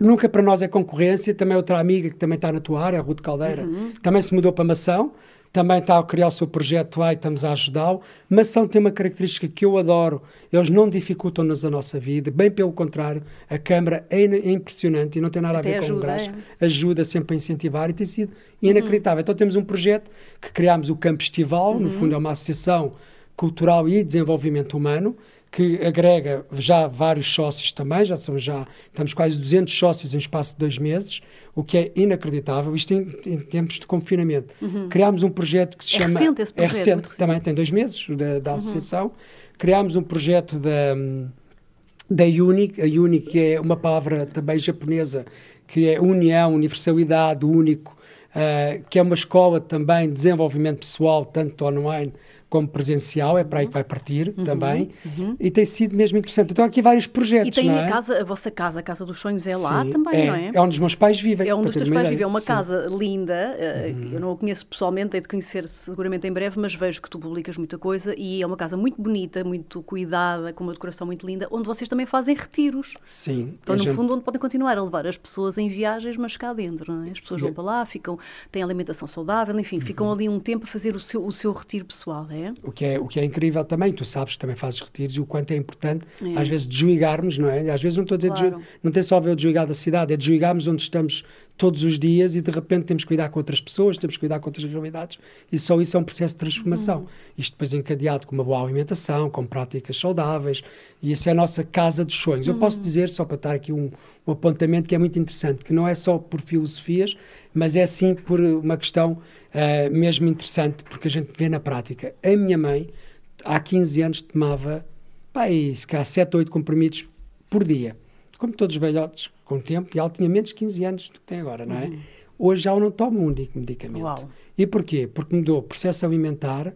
Nunca para nós é concorrência. Também outra amiga que também está na tua área, a Ruth Caldeira, uhum. também se mudou para Mação. Também está a criar o seu projeto lá e estamos a ajudá-lo. Mação tem uma característica que eu adoro. Eles não dificultam-nos a nossa vida. Bem pelo contrário, a Câmara é, é impressionante e não tem nada Até a ver ajuda, com o gás. É. Ajuda sempre a incentivar e tem sido inacreditável. Uhum. Então temos um projeto que criámos o Campo Estival. Uhum. No fundo é uma associação cultural e desenvolvimento humano que agrega já vários sócios também, já somos já, estamos quase 200 sócios em espaço de dois meses, o que é inacreditável, isto em, em tempos de confinamento. Uhum. Criámos um projeto que se é chama... Recente esse projeto, é recente, também tem dois meses da, da uhum. associação. Criámos um projeto da, da UNIC, a UNIC é uma palavra também japonesa, que é união, universalidade, único, uh, que é uma escola também de desenvolvimento pessoal, tanto online como presencial, é para aí que vai partir uhum, também, uhum. e tem sido mesmo interessante. Então há aqui vários projetos. E tem é? a casa, a vossa casa, a Casa dos Sonhos, é lá Sim, também, é, não é? É onde os meus pais vivem. É onde os teus pais vivem. É uma Sim. casa linda, eh, uhum. eu não a conheço pessoalmente, hei de conhecer seguramente em breve, mas vejo que tu publicas muita coisa e é uma casa muito bonita, muito cuidada, com uma decoração muito linda, onde vocês também fazem retiros. Sim. Então, no gente... fundo, onde podem continuar a levar as pessoas em viagens, mas cá dentro, não é? As pessoas vão para lá, ficam, têm alimentação saudável, enfim, ficam uhum. ali um tempo a fazer o seu, o seu retiro pessoal, é? O que é, o que é é incrível também, tu sabes que também fazes retiros e o quanto é importante é. às vezes desligarmos, não é? Às vezes não estou a dizer, claro. não tem só a ver o desligar da cidade, é desligarmos onde estamos todos os dias e de repente temos que cuidar com outras pessoas, temos que cuidar com outras realidades e só isso é um processo de transformação. Uhum. Isto depois encadeado com uma boa alimentação, com práticas saudáveis e isso é a nossa casa dos sonhos. Uhum. Eu posso uhum. dizer, só para estar aqui um, um, apontamento que é muito interessante, que não é só por filosofias, mas é sim por uma questão uh, mesmo interessante, porque a gente vê na prática. A minha mãe, há 15 anos, tomava, pá, se calhar 7 ou 8 comprimidos por dia. Como todos os velhotes com o tempo, e ela tinha menos de 15 anos do que tem agora, não é? Uhum. Hoje já não toma um único medicamento. Uau. E porquê? Porque mudou processo alimentar,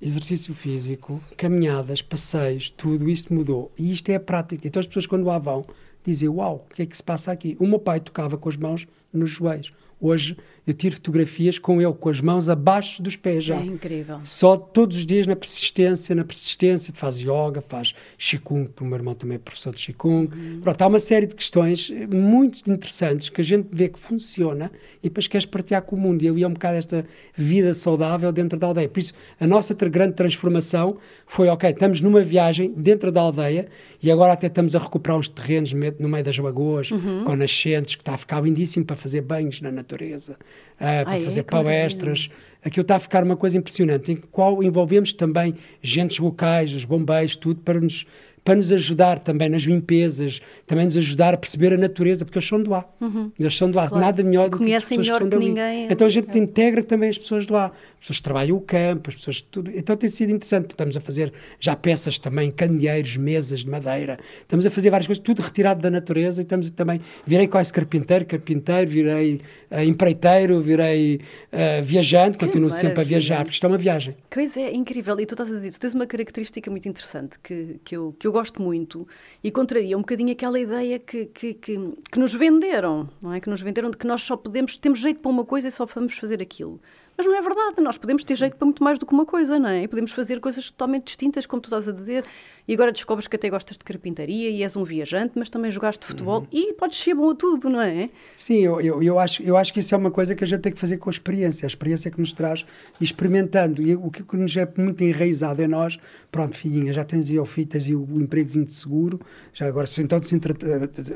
exercício físico, caminhadas, passeios, tudo isto mudou. E isto é a prática. Então as pessoas quando lá vão dizem, uau, o que é que se passa aqui? O meu pai tocava com as mãos nos joelhos. Hoje eu tiro fotografias com ele com as mãos abaixo dos pés já. É incrível. Só todos os dias na persistência, na persistência, faz yoga, faz Qigong, o meu irmão também é professor de Qigong. Uhum. Pronto, há uma série de questões muito interessantes que a gente vê que funciona e depois queres partilhar com o mundo. E ali é um bocado esta vida saudável dentro da aldeia. Por isso, a nossa grande transformação foi, ok, estamos numa viagem dentro da aldeia e agora até estamos a recuperar uns terrenos no meio das lagoas, uhum. com nascentes, que está a ficar lindíssimo para fazer banhos na natureza, uh, para Ai, fazer é, palestras. Aquilo está a ficar uma coisa impressionante, em qual envolvemos também gentes locais, os bombeiros, tudo, para nos para nos ajudar também nas limpezas, também nos ajudar a perceber a natureza, porque eles são do ar. Uhum. Eles são do ar, claro. nada melhor do Conhecem que as pessoas melhor que, que ninguém. Então a gente integra também as pessoas do ar. As pessoas que trabalham o campo, as pessoas tudo. Então tem sido interessante. Estamos a fazer já peças também, candeeiros, mesas de madeira. Estamos a fazer várias coisas, tudo retirado da natureza. E estamos também. Virei quase carpinteiro, carpinteiro, virei uh, empreiteiro, virei uh, viajante, continuo maravilha. sempre a viajar, porque isto é uma viagem. Pois é, incrível. E tu estás a dizer, tu tens uma característica muito interessante que, que, eu, que eu gosto muito e contraria um bocadinho aquela ideia que, que, que, que, nos venderam, não é? Que nos venderam de que nós só podemos, temos jeito para uma coisa e só vamos fazer aquilo. Mas não é verdade, nós podemos ter jeito para muito mais do que uma coisa, não é? E podemos fazer coisas totalmente distintas, como tu estás a dizer. E agora descobres que até gostas de carpintaria e és um viajante, mas também jogaste futebol uhum. e podes ser bom a tudo, não é? Sim, eu, eu, eu, acho, eu acho que isso é uma coisa que a gente tem que fazer com a experiência. A experiência que nos traz experimentando. E o que, que nos é muito enraizado em nós, pronto, filhinha, já tens aí o fitas e o, o empregozinho de seguro. Já agora, então,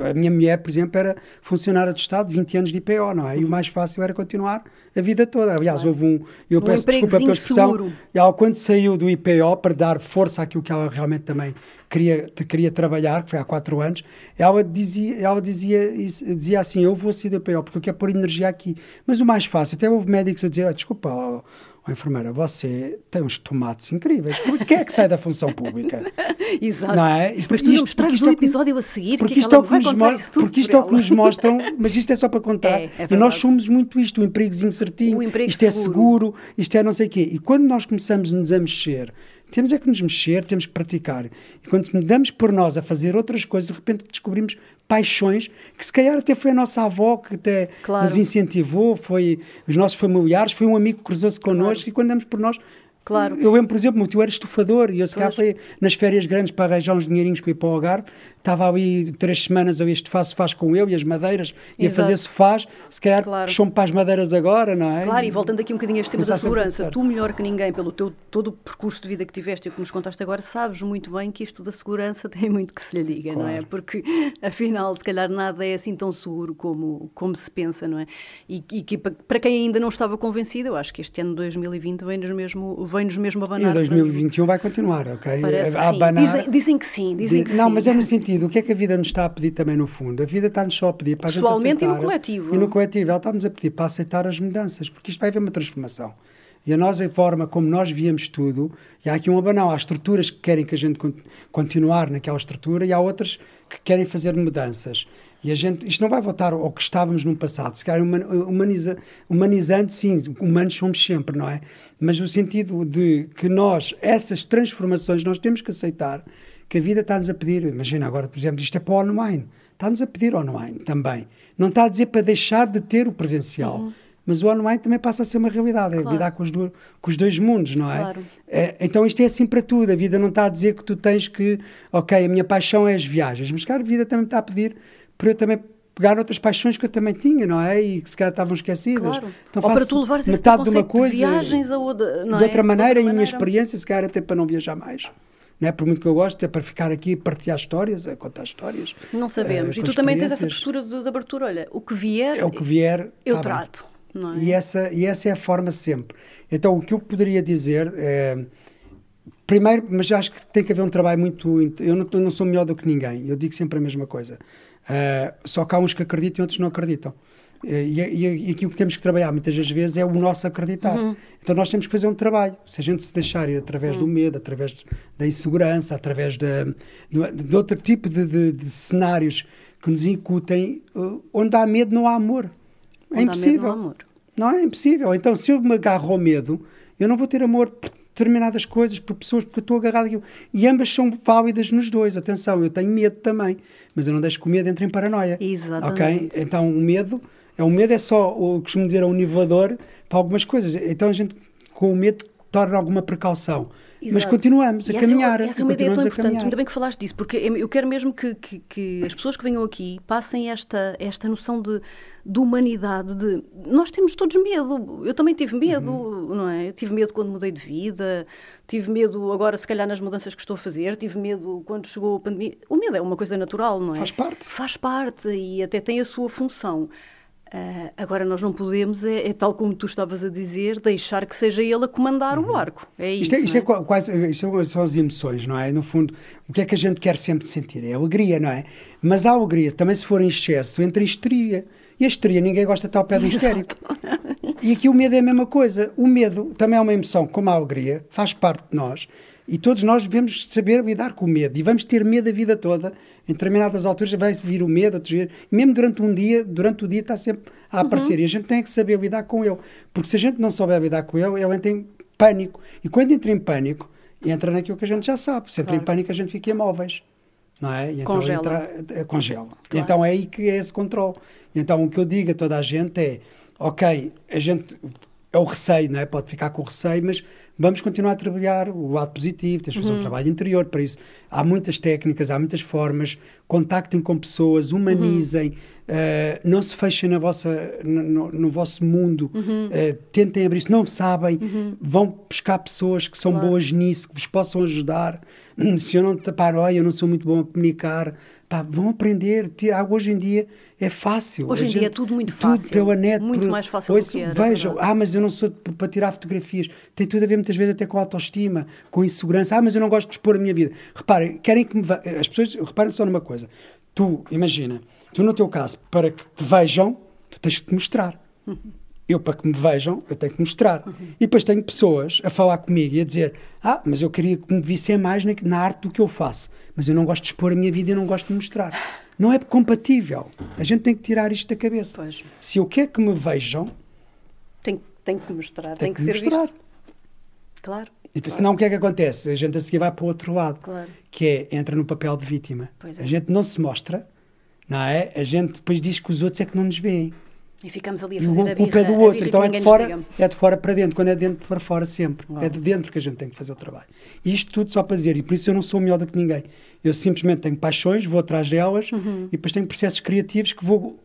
a minha mulher, por exemplo, era funcionária de Estado, 20 anos de IPO, não é? E o mais fácil era continuar a vida toda. Aliás, houve um. Eu um peço desculpa pela expressão. Seguro. Ela, quando saiu do IPO, para dar força àquilo que ela realmente também queria, queria trabalhar, que foi há quatro anos, ela dizia, ela dizia, dizia assim: Eu vou sair do IPO porque eu quero pôr energia aqui. Mas o mais fácil, até houve médicos a dizer: ah, Desculpa, oh, oh, enfermeira, você tem uns tomates incríveis. Quem é que sai da função pública? Exato. Não é? E mas tu isto, porque isto é episódio a seguir, porque isto é o que nos mostra, porque isto é o que nos mostram, mas isto é só para contar. É, é e nós somos muito isto, o empregozinho certinho, o emprego isto seguro. é seguro, isto é não sei o quê. E quando nós começamos a nos a mexer temos é que nos mexer, temos que praticar. E quando damos por nós a fazer outras coisas, de repente descobrimos paixões que se calhar até foi a nossa avó que até claro. nos incentivou, foi os nossos familiares, foi um amigo que cruzou-se connosco claro. e quando damos por nós Claro. Eu lembro, por exemplo, meu tio era estufador e eu se calhar foi nas férias grandes para arranjar uns dinheirinhos para ir para o Algarve estava ali três semanas a este faz sofás com ele e as madeiras, e a fazer sofás, se calhar claro. puxou-me para as madeiras agora, não é? Claro, e voltando aqui um bocadinho a este tema da segurança, tu melhor que ninguém, pelo teu todo o percurso de vida que tiveste e o que nos contaste agora, sabes muito bem que isto da segurança tem muito que se lhe diga, claro. não é? Porque, afinal, se calhar nada é assim tão seguro como, como se pensa, não é? E, e que para quem ainda não estava convencido, eu acho que este ano de 2020 vem-nos mesmo, vem -nos mesmo abanar. E 2021 vai continuar, ok? Parece a dizem, dizem, que sim, dizem que não, sim. mas é no sentido, o que é que a vida nos está a pedir também no fundo. A vida está-nos só a pedir para a gente aceitar. e no coletivo. E no coletivo. Ela está-nos a pedir para aceitar as mudanças, porque isto vai haver uma transformação. E a nós, a forma como nós víamos tudo, e há aqui um abanão. Há estruturas que querem que a gente continuar naquela estrutura e há outras que querem fazer mudanças. E a gente, isto não vai voltar ao que estávamos no passado. Se calhar humaniza, humanizante, sim, humanos somos sempre, não é? Mas no sentido de que nós, essas transformações, nós temos que aceitar que a vida está-nos a pedir. Imagina agora, por exemplo, isto é para o online. Está-nos a pedir online também. Não está a dizer para deixar de ter o presencial. Uhum. Mas o online também passa a ser uma realidade, é claro. lidar com os, do, com os dois mundos, não é? Claro. é? Então isto é assim para tudo. A vida não está a dizer que tu tens que, ok, a minha paixão é as viagens, mas cara, a vida também está a pedir para eu também pegar outras paixões que eu também tinha, não é? E que se calhar estavam esquecidas. Claro. Então, ou para tu levares metade de uma coisa de, viagens de, outra, de outra maneira, e a minha experiência, se calhar até para não viajar mais não é? Por muito que eu gosto, é para ficar aqui, partilhar histórias, a contar histórias. Não sabemos. Uh, e tu também tens essa postura de, de, abertura, olha, o que vier. É o que vier. Eu tá trato. É? E, essa, e essa é a forma sempre. Então, o que eu poderia dizer é. Primeiro, mas acho que tem que haver um trabalho muito. Eu não, eu não sou melhor do que ninguém, eu digo sempre a mesma coisa. Uh, só que há uns que acreditam e outros não acreditam. Eh, e, e, e aquilo que temos que trabalhar muitas das vezes é o nosso acreditar. Uhum. Então nós temos que fazer um trabalho. Se a gente se deixar ir através uhum. do medo, através da insegurança, através de, de, de outro tipo de, de, de, cenários que nos incutem, eh, onde há medo não há amor. É onde impossível. não, há amor. não é impossível. Então se eu me agarro ao medo, eu não vou ter amor por determinadas coisas, por pessoas, porque eu estou agarrado aqui. E ambas são válidas nos dois. Atenção, eu tenho medo também, mas eu não deixo que o medo entre em paranoia. Exatamente. Ok? Então o medo é, o medo é só, o, costumo dizer, é um nivelador para algumas coisas. Então a gente, com o medo, torna alguma precaução. Exato. Mas continuamos a caminhar. Essa é uma, essa é uma ideia tão importante. Ainda bem que falaste disso, porque eu quero mesmo que, que, que, as pessoas que venham aqui passem esta, esta noção de, de humanidade. De, nós temos todos medo. Eu também tive medo, uhum. não é? Eu tive medo quando mudei de vida, tive medo agora, se calhar, nas mudanças que estou a fazer, tive medo quando chegou a pandemia. O medo é uma coisa natural, não é? Faz parte. Faz parte e até tem a sua função. Uh, agora, nós não podemos, é, é, tal como tu estavas a dizer, deixar que seja ele a comandar uhum. o barco. É isto, é, isto é, é quase, isto são as emoções, não é? No fundo, o que é que a gente quer sempre sentir? É alegria, não é? Mas a alegria, também se for em excesso, entra em histeria. E a histeria, ninguém gosta de estar ao pé do histérico. E aqui o medo é a mesma coisa. O medo também é uma emoção, como a alegria, faz parte de nós. E todos nós devemos saber lidar com o medo. E vamos ter medo a vida toda. Em determinadas alturas vai vir o medo, dias. Mesmo durante um dia, durante o dia está sempre a aparecer. Uhum. E a gente tem que saber lidar com ele. Porque se a gente não souber lidar com ele, ele entra em pânico. E quando entra em pânico, entra naquilo que a gente já sabe. Se entra claro. em pânico, a gente fica imóveis. Não é? E então congela. Entra, eh, congela. Claro. Então é aí que é esse controle. Então o que eu digo a toda a gente é: ok, a gente é o receio, não é? Pode ficar com o receio, mas vamos continuar a trabalhar o lado positivo, tens de fazer uhum. um trabalho interior para isso. Há muitas técnicas, há muitas formas, contactem com pessoas, humanizem, uhum. uh, não se fechem na vossa, no, no vosso mundo, uhum. uh, tentem abrir se não sabem, uhum. vão buscar pessoas que são claro. boas nisso, que vos possam ajudar. Se eu não te paro, eu não sou muito bom a comunicar, pá, vão aprender. Hoje em dia é fácil. Hoje em gente, dia é tudo muito fácil. Tudo pela net. Muito por, mais fácil ouço, do que era, Vejam, ah, mas eu não sou para tirar fotografias. Tem tudo a ver muitas vezes até com autoestima, com insegurança. Ah, mas eu não gosto de expor a minha vida. Reparem, querem que me As pessoas, reparem só numa coisa. Tu, imagina, tu no teu caso, para que te vejam, tu tens que te mostrar. Uhum. Eu, para que me vejam, eu tenho que mostrar. Uhum. E depois tenho pessoas a falar comigo e a dizer: Ah, mas eu queria que me vissem mais na, na arte do que eu faço. Mas eu não gosto de expor a minha vida e não gosto de mostrar. Não é compatível. A gente tem que tirar isto da cabeça. Pois. Se eu quero que me vejam. Tem, tem que mostrar, tem, tem que, que, ser mostrar. visto. Claro. E claro. senão o que é que acontece? A gente a seguir vai para o outro lado, claro. que é entra no papel de vítima. É. A gente não se mostra, não é? A gente depois diz que os outros é que não nos veem. E ficamos ali a fazer a, a culpa é do outro. Então é de, fora, é de fora para dentro. Quando é de dentro para fora, sempre. É de dentro que a gente tem que fazer o trabalho. E isto tudo só para dizer. E por isso eu não sou melhor do que ninguém. Eu simplesmente tenho paixões, vou atrás delas uhum. e depois tenho processos criativos que vou,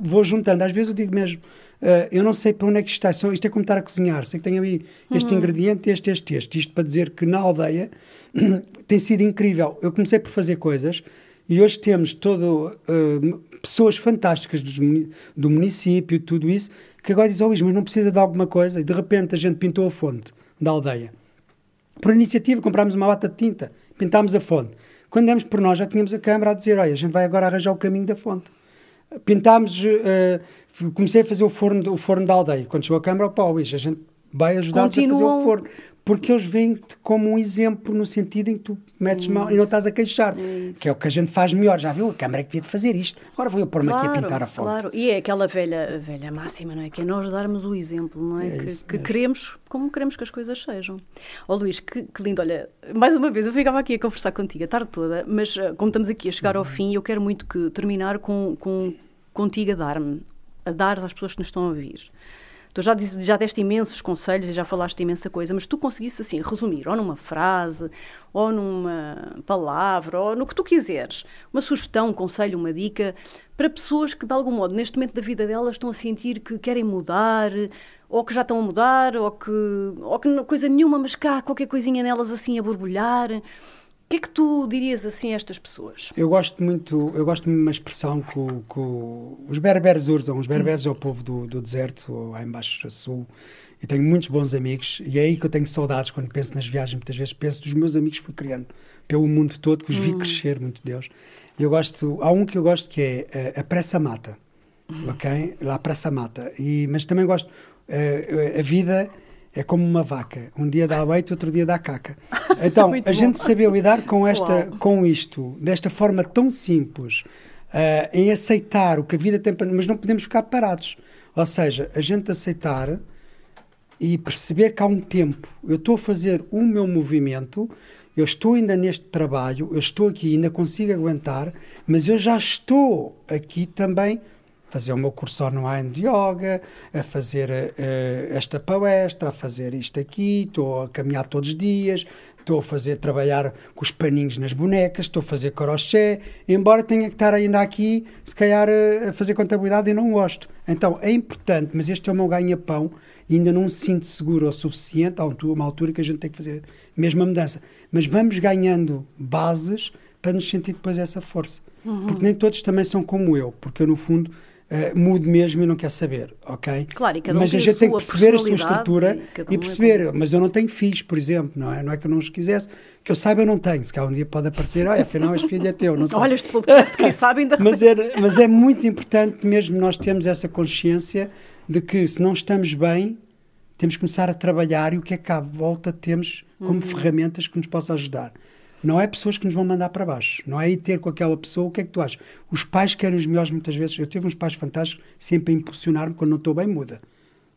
vou juntando. Às vezes eu digo mesmo, uh, eu não sei para onde é que isto está. Isto é como estar a cozinhar. Sei que tenho ali este uhum. ingrediente, este, este, este. Isto para dizer que na aldeia tem sido incrível. Eu comecei por fazer coisas e hoje temos todo, uh, pessoas fantásticas do, do município, tudo isso, que agora dizem, oh, mas não precisa de alguma coisa. E de repente a gente pintou a fonte da aldeia. Por iniciativa, comprámos uma lata de tinta, pintámos a fonte. Quando demos por nós, já tínhamos a câmara a dizer, olha, a gente vai agora arranjar o caminho da fonte. Pintámos, uh, comecei a fazer o forno, o forno da aldeia. Quando chegou a câmara, pá, a gente vai ajudar-nos a fazer o forno porque eles veem-te como um exemplo no sentido em que tu metes isso, mão e não estás a queixar-te, que é o que a gente faz melhor. Já viu? A Câmara é que devia de fazer isto. Agora vou eu pôr-me claro, aqui a pintar a fonte. Claro, e é aquela velha, velha máxima, não é? Que é nós darmos o exemplo, não é? é que, que queremos, como queremos que as coisas sejam. Ó oh, Luís, que, que, lindo. Olha, mais uma vez, eu ficava aqui a conversar contigo a tarde toda, mas uh, como estamos aqui a chegar uhum. ao fim, eu quero muito que terminar com, com contigo a dar-me, a dar às pessoas que nos estão a ouvir Tu já, diz, já deste imensos conselhos e já falaste imensa coisa, mas tu conseguisse assim resumir, ou numa frase, ou numa palavra, ou no que tu quiseres, uma sugestão, um conselho, uma dica, para pessoas que de algum modo neste momento da vida delas estão a sentir que querem mudar, ou que já estão a mudar, ou que, ou que coisa nenhuma, mas cá qualquer coisinha nelas assim a borbulhar. Que é que tu dirias assim a estas pessoas? Eu gosto muito, eu gosto de uma expressão que, o, que o, os berberes usam. Os berberes é o povo do, do deserto, lá embaixo a sul. E tenho muitos bons amigos. E é aí que eu tenho saudades quando penso nas viagens. Muitas vezes penso dos meus amigos que fui criando pelo mundo todo, que os vi hum. crescer, muito Deus. Eu gosto, há um que eu gosto que é a, eh, a pressa mata. Ok? Lá a pressa mata. E, mas também gosto, a, eh, a vida é como uma vaca. Um dia dá leite, outro dia dá caca. Então, a gente saber lidar com, esta, com isto, desta forma tão simples, uh, em aceitar o que a vida tem para... Mas não podemos ficar parados. Ou seja, a gente aceitar e perceber que há um tempo. Eu estou a fazer o meu movimento, eu estou ainda neste trabalho, eu estou aqui, ainda consigo aguentar, mas eu já estou aqui também fazer o meu curso online de yoga, a fazer uh, esta palestra, a fazer isto aqui, estou a caminhar todos os dias, estou a fazer trabalhar com os paninhos nas bonecas, estou a fazer crochê, embora tenha que estar ainda aqui, se calhar a fazer contabilidade e não gosto. Então é importante, mas este é o meu ganha-pão e ainda não me sinto seguro o suficiente, há uma altura que a gente tem que fazer a mudança. Mas vamos ganhando bases para nos sentir depois essa força. Uhum. Porque nem todos também são como eu, porque eu no fundo uh, mude mesmo e não quer saber, ok? Claro, e cada um mas a gente tem que perceber a sua estrutura e, e perceber, é mas eu não tenho filhos, por exemplo, não é? Não é que eu não os quisesse, que eu saiba eu não tenho, se cá um dia pode aparecer, olha, afinal este filho é teu, não sei. Olha este podcast, quem sabe ainda mas, é, mas é muito importante mesmo nós termos essa consciência de que se não estamos bem, temos que começar a trabalhar e o que é que à volta temos como uhum. ferramentas que nos possam ajudar. Não é pessoas que nos vão mandar para baixo. Não é ir ter com aquela pessoa. O que é que tu achas? Os pais querem os melhores muitas vezes. Eu tive uns pais fantásticos sempre a impulsionar-me quando não estou bem, muda.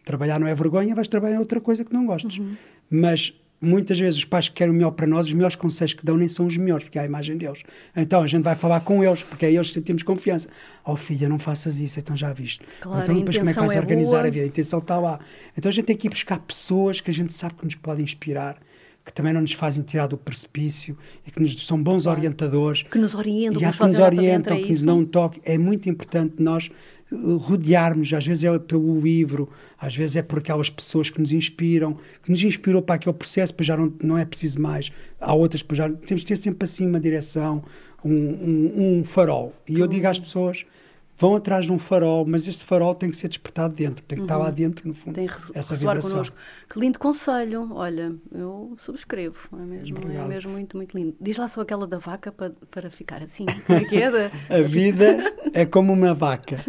Trabalhar não é vergonha, vais trabalhar outra coisa que não gostes. Uhum. Mas muitas vezes os pais que querem o melhor para nós, os melhores conselhos que dão nem são os melhores, porque é a imagem deles. Então a gente vai falar com eles, porque é eles que sentimos confiança. Oh filha, não faças isso, então já viste. Claro, então depois como é que vais é organizar boa. a vida? A intenção está lá. Então a gente tem que ir buscar pessoas que a gente sabe que nos podem inspirar que também não nos fazem tirar do precipício e que nos são bons orientadores. Que nos orientam, e que nos orientam, que nos dão um toque. É muito importante nós eh, rodearmos, às vezes é pelo livro, às vezes é por aquelas pessoas que nos inspiram, que nos inspirou para aquele processo, pois já não, não é preciso mais. Há outras, pois já temos de ter sempre assim uma direção, um, um, um farol. E eu digo às pessoas vão atrás de um farol, mas este farol tem que ser despertado dentro, tem que uhum. estar lá uhum. dentro, no fundo. Tem que essa vibração. connosco. Que lindo conselho, olha, eu subscrevo, é mesmo, é mesmo muito, muito lindo. Diz lá só aquela da vaca para, para ficar assim, como é que é? A vida é como uma vaca.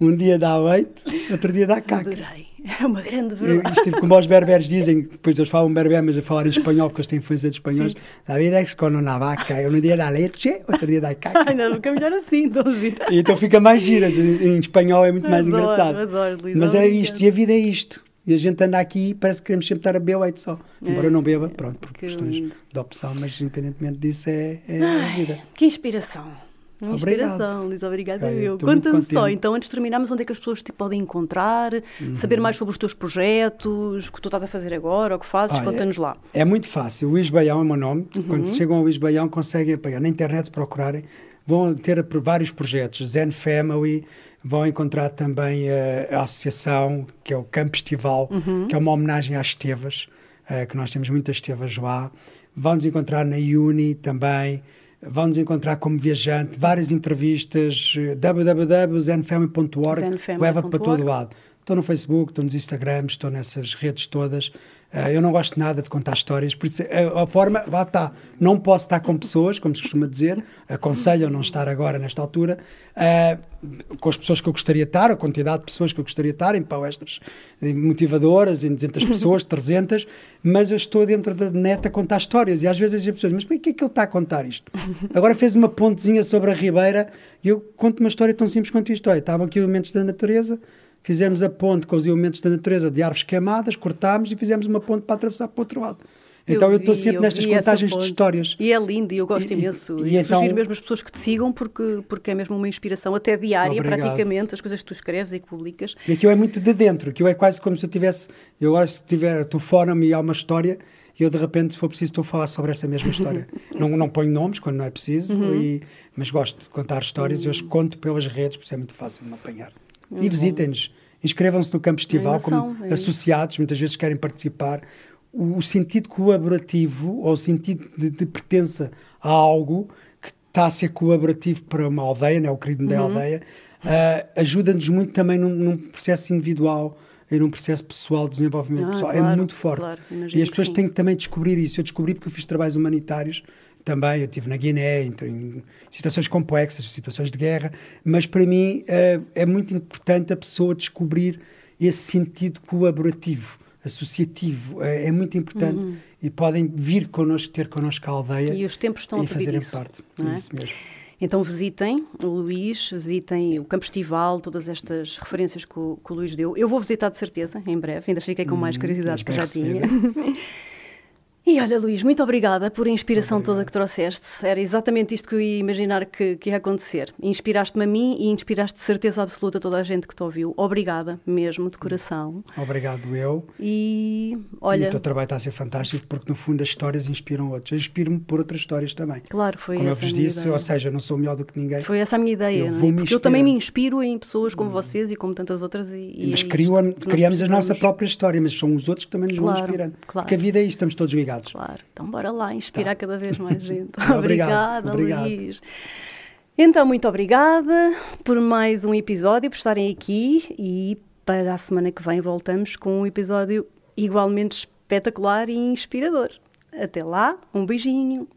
Um dia dá leite, outro dia dá caca. Adorei. É uma grande verdade. Isto, como os berberes dizem, depois eles falam berber, mas a falar em espanhol, porque eles têm influência de espanhóis. A vida é como uma vaca. Um dia dá leite, outro dia dá caca. Ainda fica melhor assim, então gira. E então fica mais gira. Em, espanhol é muito mais adoro, engraçado. Adoro, Lisa, mas é isto, e a vida é isto. E a gente anda aqui e parece que queremos sempre estar a beber leite só. Embora é, eu não beba, pronto, por questões lindo. de opção, mas independentemente disso é, é Ai, a vida. Que inspiração. Uma inspiração, Liz, obrigada Olha, eu. Conta-me só, então, antes de terminarmos, onde é que as pessoas te podem encontrar, uhum. saber mais sobre os teus projetos, o que tu estás a fazer agora, o que fazes, conta-nos lá. É muito fácil, o Luís Baião é o meu nome. Uhum. Quando chegam ao Luís Baião, conseguem apanhar na internet, se procurarem, vão ter vários projetos. Zen Family, vão encontrar também a, a associação, que é o Campo Estival, uhum. que é uma homenagem às Estevas, uh, que nós temos muitas Estevas lá. Vão-nos encontrar na Uni também vão-nos encontrar como viajante, várias entrevistas, eh, www.zenfamily.org, leva para todo lado. Estou no Facebook, estou nos Instagrams, estou nessas redes todas. Uh, eu não gosto nada de contar histórias, por isso a, eh, a, forma, lá está, não posso estar com pessoas, como se costuma dizer, aconselho a não estar agora nesta altura, uh, com as pessoas que eu gostaria de estar, a quantidade de pessoas que eu gostaria de estar, em palestras motivadoras, em 200 pessoas, 300, mas eu estou dentro da net a contar histórias e às vezes as pessoas, mas por que é que ele está a contar isto? Agora fez uma pontezinha sobre a Ribeira e eu conto uma história tão simples quanto isto. Olha, estavam aqui elementos da natureza, fizemos a ponte com os elementos da natureza de árvores queimadas, cortámos e fizemos uma ponte para atravessar para o outro lado. Então eu, estou sempre nestas contagens de histórias. E é lindo e eu gosto e, imenso. E, e, e então... sugiro mesmo as pessoas que te sigam porque, porque é mesmo uma inspiração até diária, Obrigado. praticamente, as coisas que tu escreves e que publicas. E aquilo é muito de dentro, aquilo é quase como se eu tivesse, eu agora se tiver, tu fora-me e há uma história e eu de repente, se for preciso, estou a falar sobre essa mesma história. não, não ponho nomes quando não é preciso, uhum. e, mas gosto de contar histórias uhum. e eu conto pelas redes, por isso é muito fácil me apanhar. Uhum. E visitem-nos Inscrevam-se no campo estival como é associados, muitas vezes querem participar. o, o sentido colaborativo ou o sentido de, de, pertença a algo que está a ser colaborativo para uma aldeia, né, o querido da uhum. aldeia, uh, ajuda-nos muito também num, num, processo individual e num processo pessoal de desenvolvimento ah, pessoal. É claro, é muito forte. Claro, e as pessoas têm que também descobrir isso. Eu descobri porque eu fiz trabalhos humanitários também. Eu estive na Guiné, em, situações complexas, situações de guerra, mas para mim é, é muito importante a pessoa descobrir esse sentido colaborativo associativo é, é muito importante uhum. e podem vir connosco, ter connosco a aldeia e os tempos estão e a fazerem isso, parte é? isso mesmo. Então visitem o Luís, visitem o Campo Estival, todas estas referências que o, que o Luís deu. Eu vou visitar de certeza, em breve, ainda fiquei com mais hum, curiosidade que já tinha. E olha, Luís, muito obrigada por a inspiração Obrigado. toda que trouxeste. Era exatamente isto que eu ia imaginar que, que ia acontecer. Inspiraste-me a mim e inspiraste de certeza absoluta toda a gente que te ouviu. Obrigada mesmo, de coração. Obrigado eu. E olha. E o teu trabalho está a ser fantástico porque, no fundo, as histórias inspiram outros. Eu inspiro-me por outras histórias também. Claro, foi Como essa. Como eu vos disse, ideia. ou seja, não sou melhor do que ninguém. Foi essa a minha ideia. Eu, é? porque eu também me inspiro em pessoas como hum. vocês e como tantas outras. E, mas é criamos a nossa própria história, mas são os outros que também nos claro, vão inspirando. Claro. Porque a vida é isto, estamos todos ligados. Claro. Então, bora lá inspirar tá. cada vez mais gente. obrigada, obrigado. Luís. Então, muito obrigada por mais um episódio, por estarem aqui e para a semana que vem voltamos com um episódio igualmente espetacular e inspirador. Até lá, um beijinho.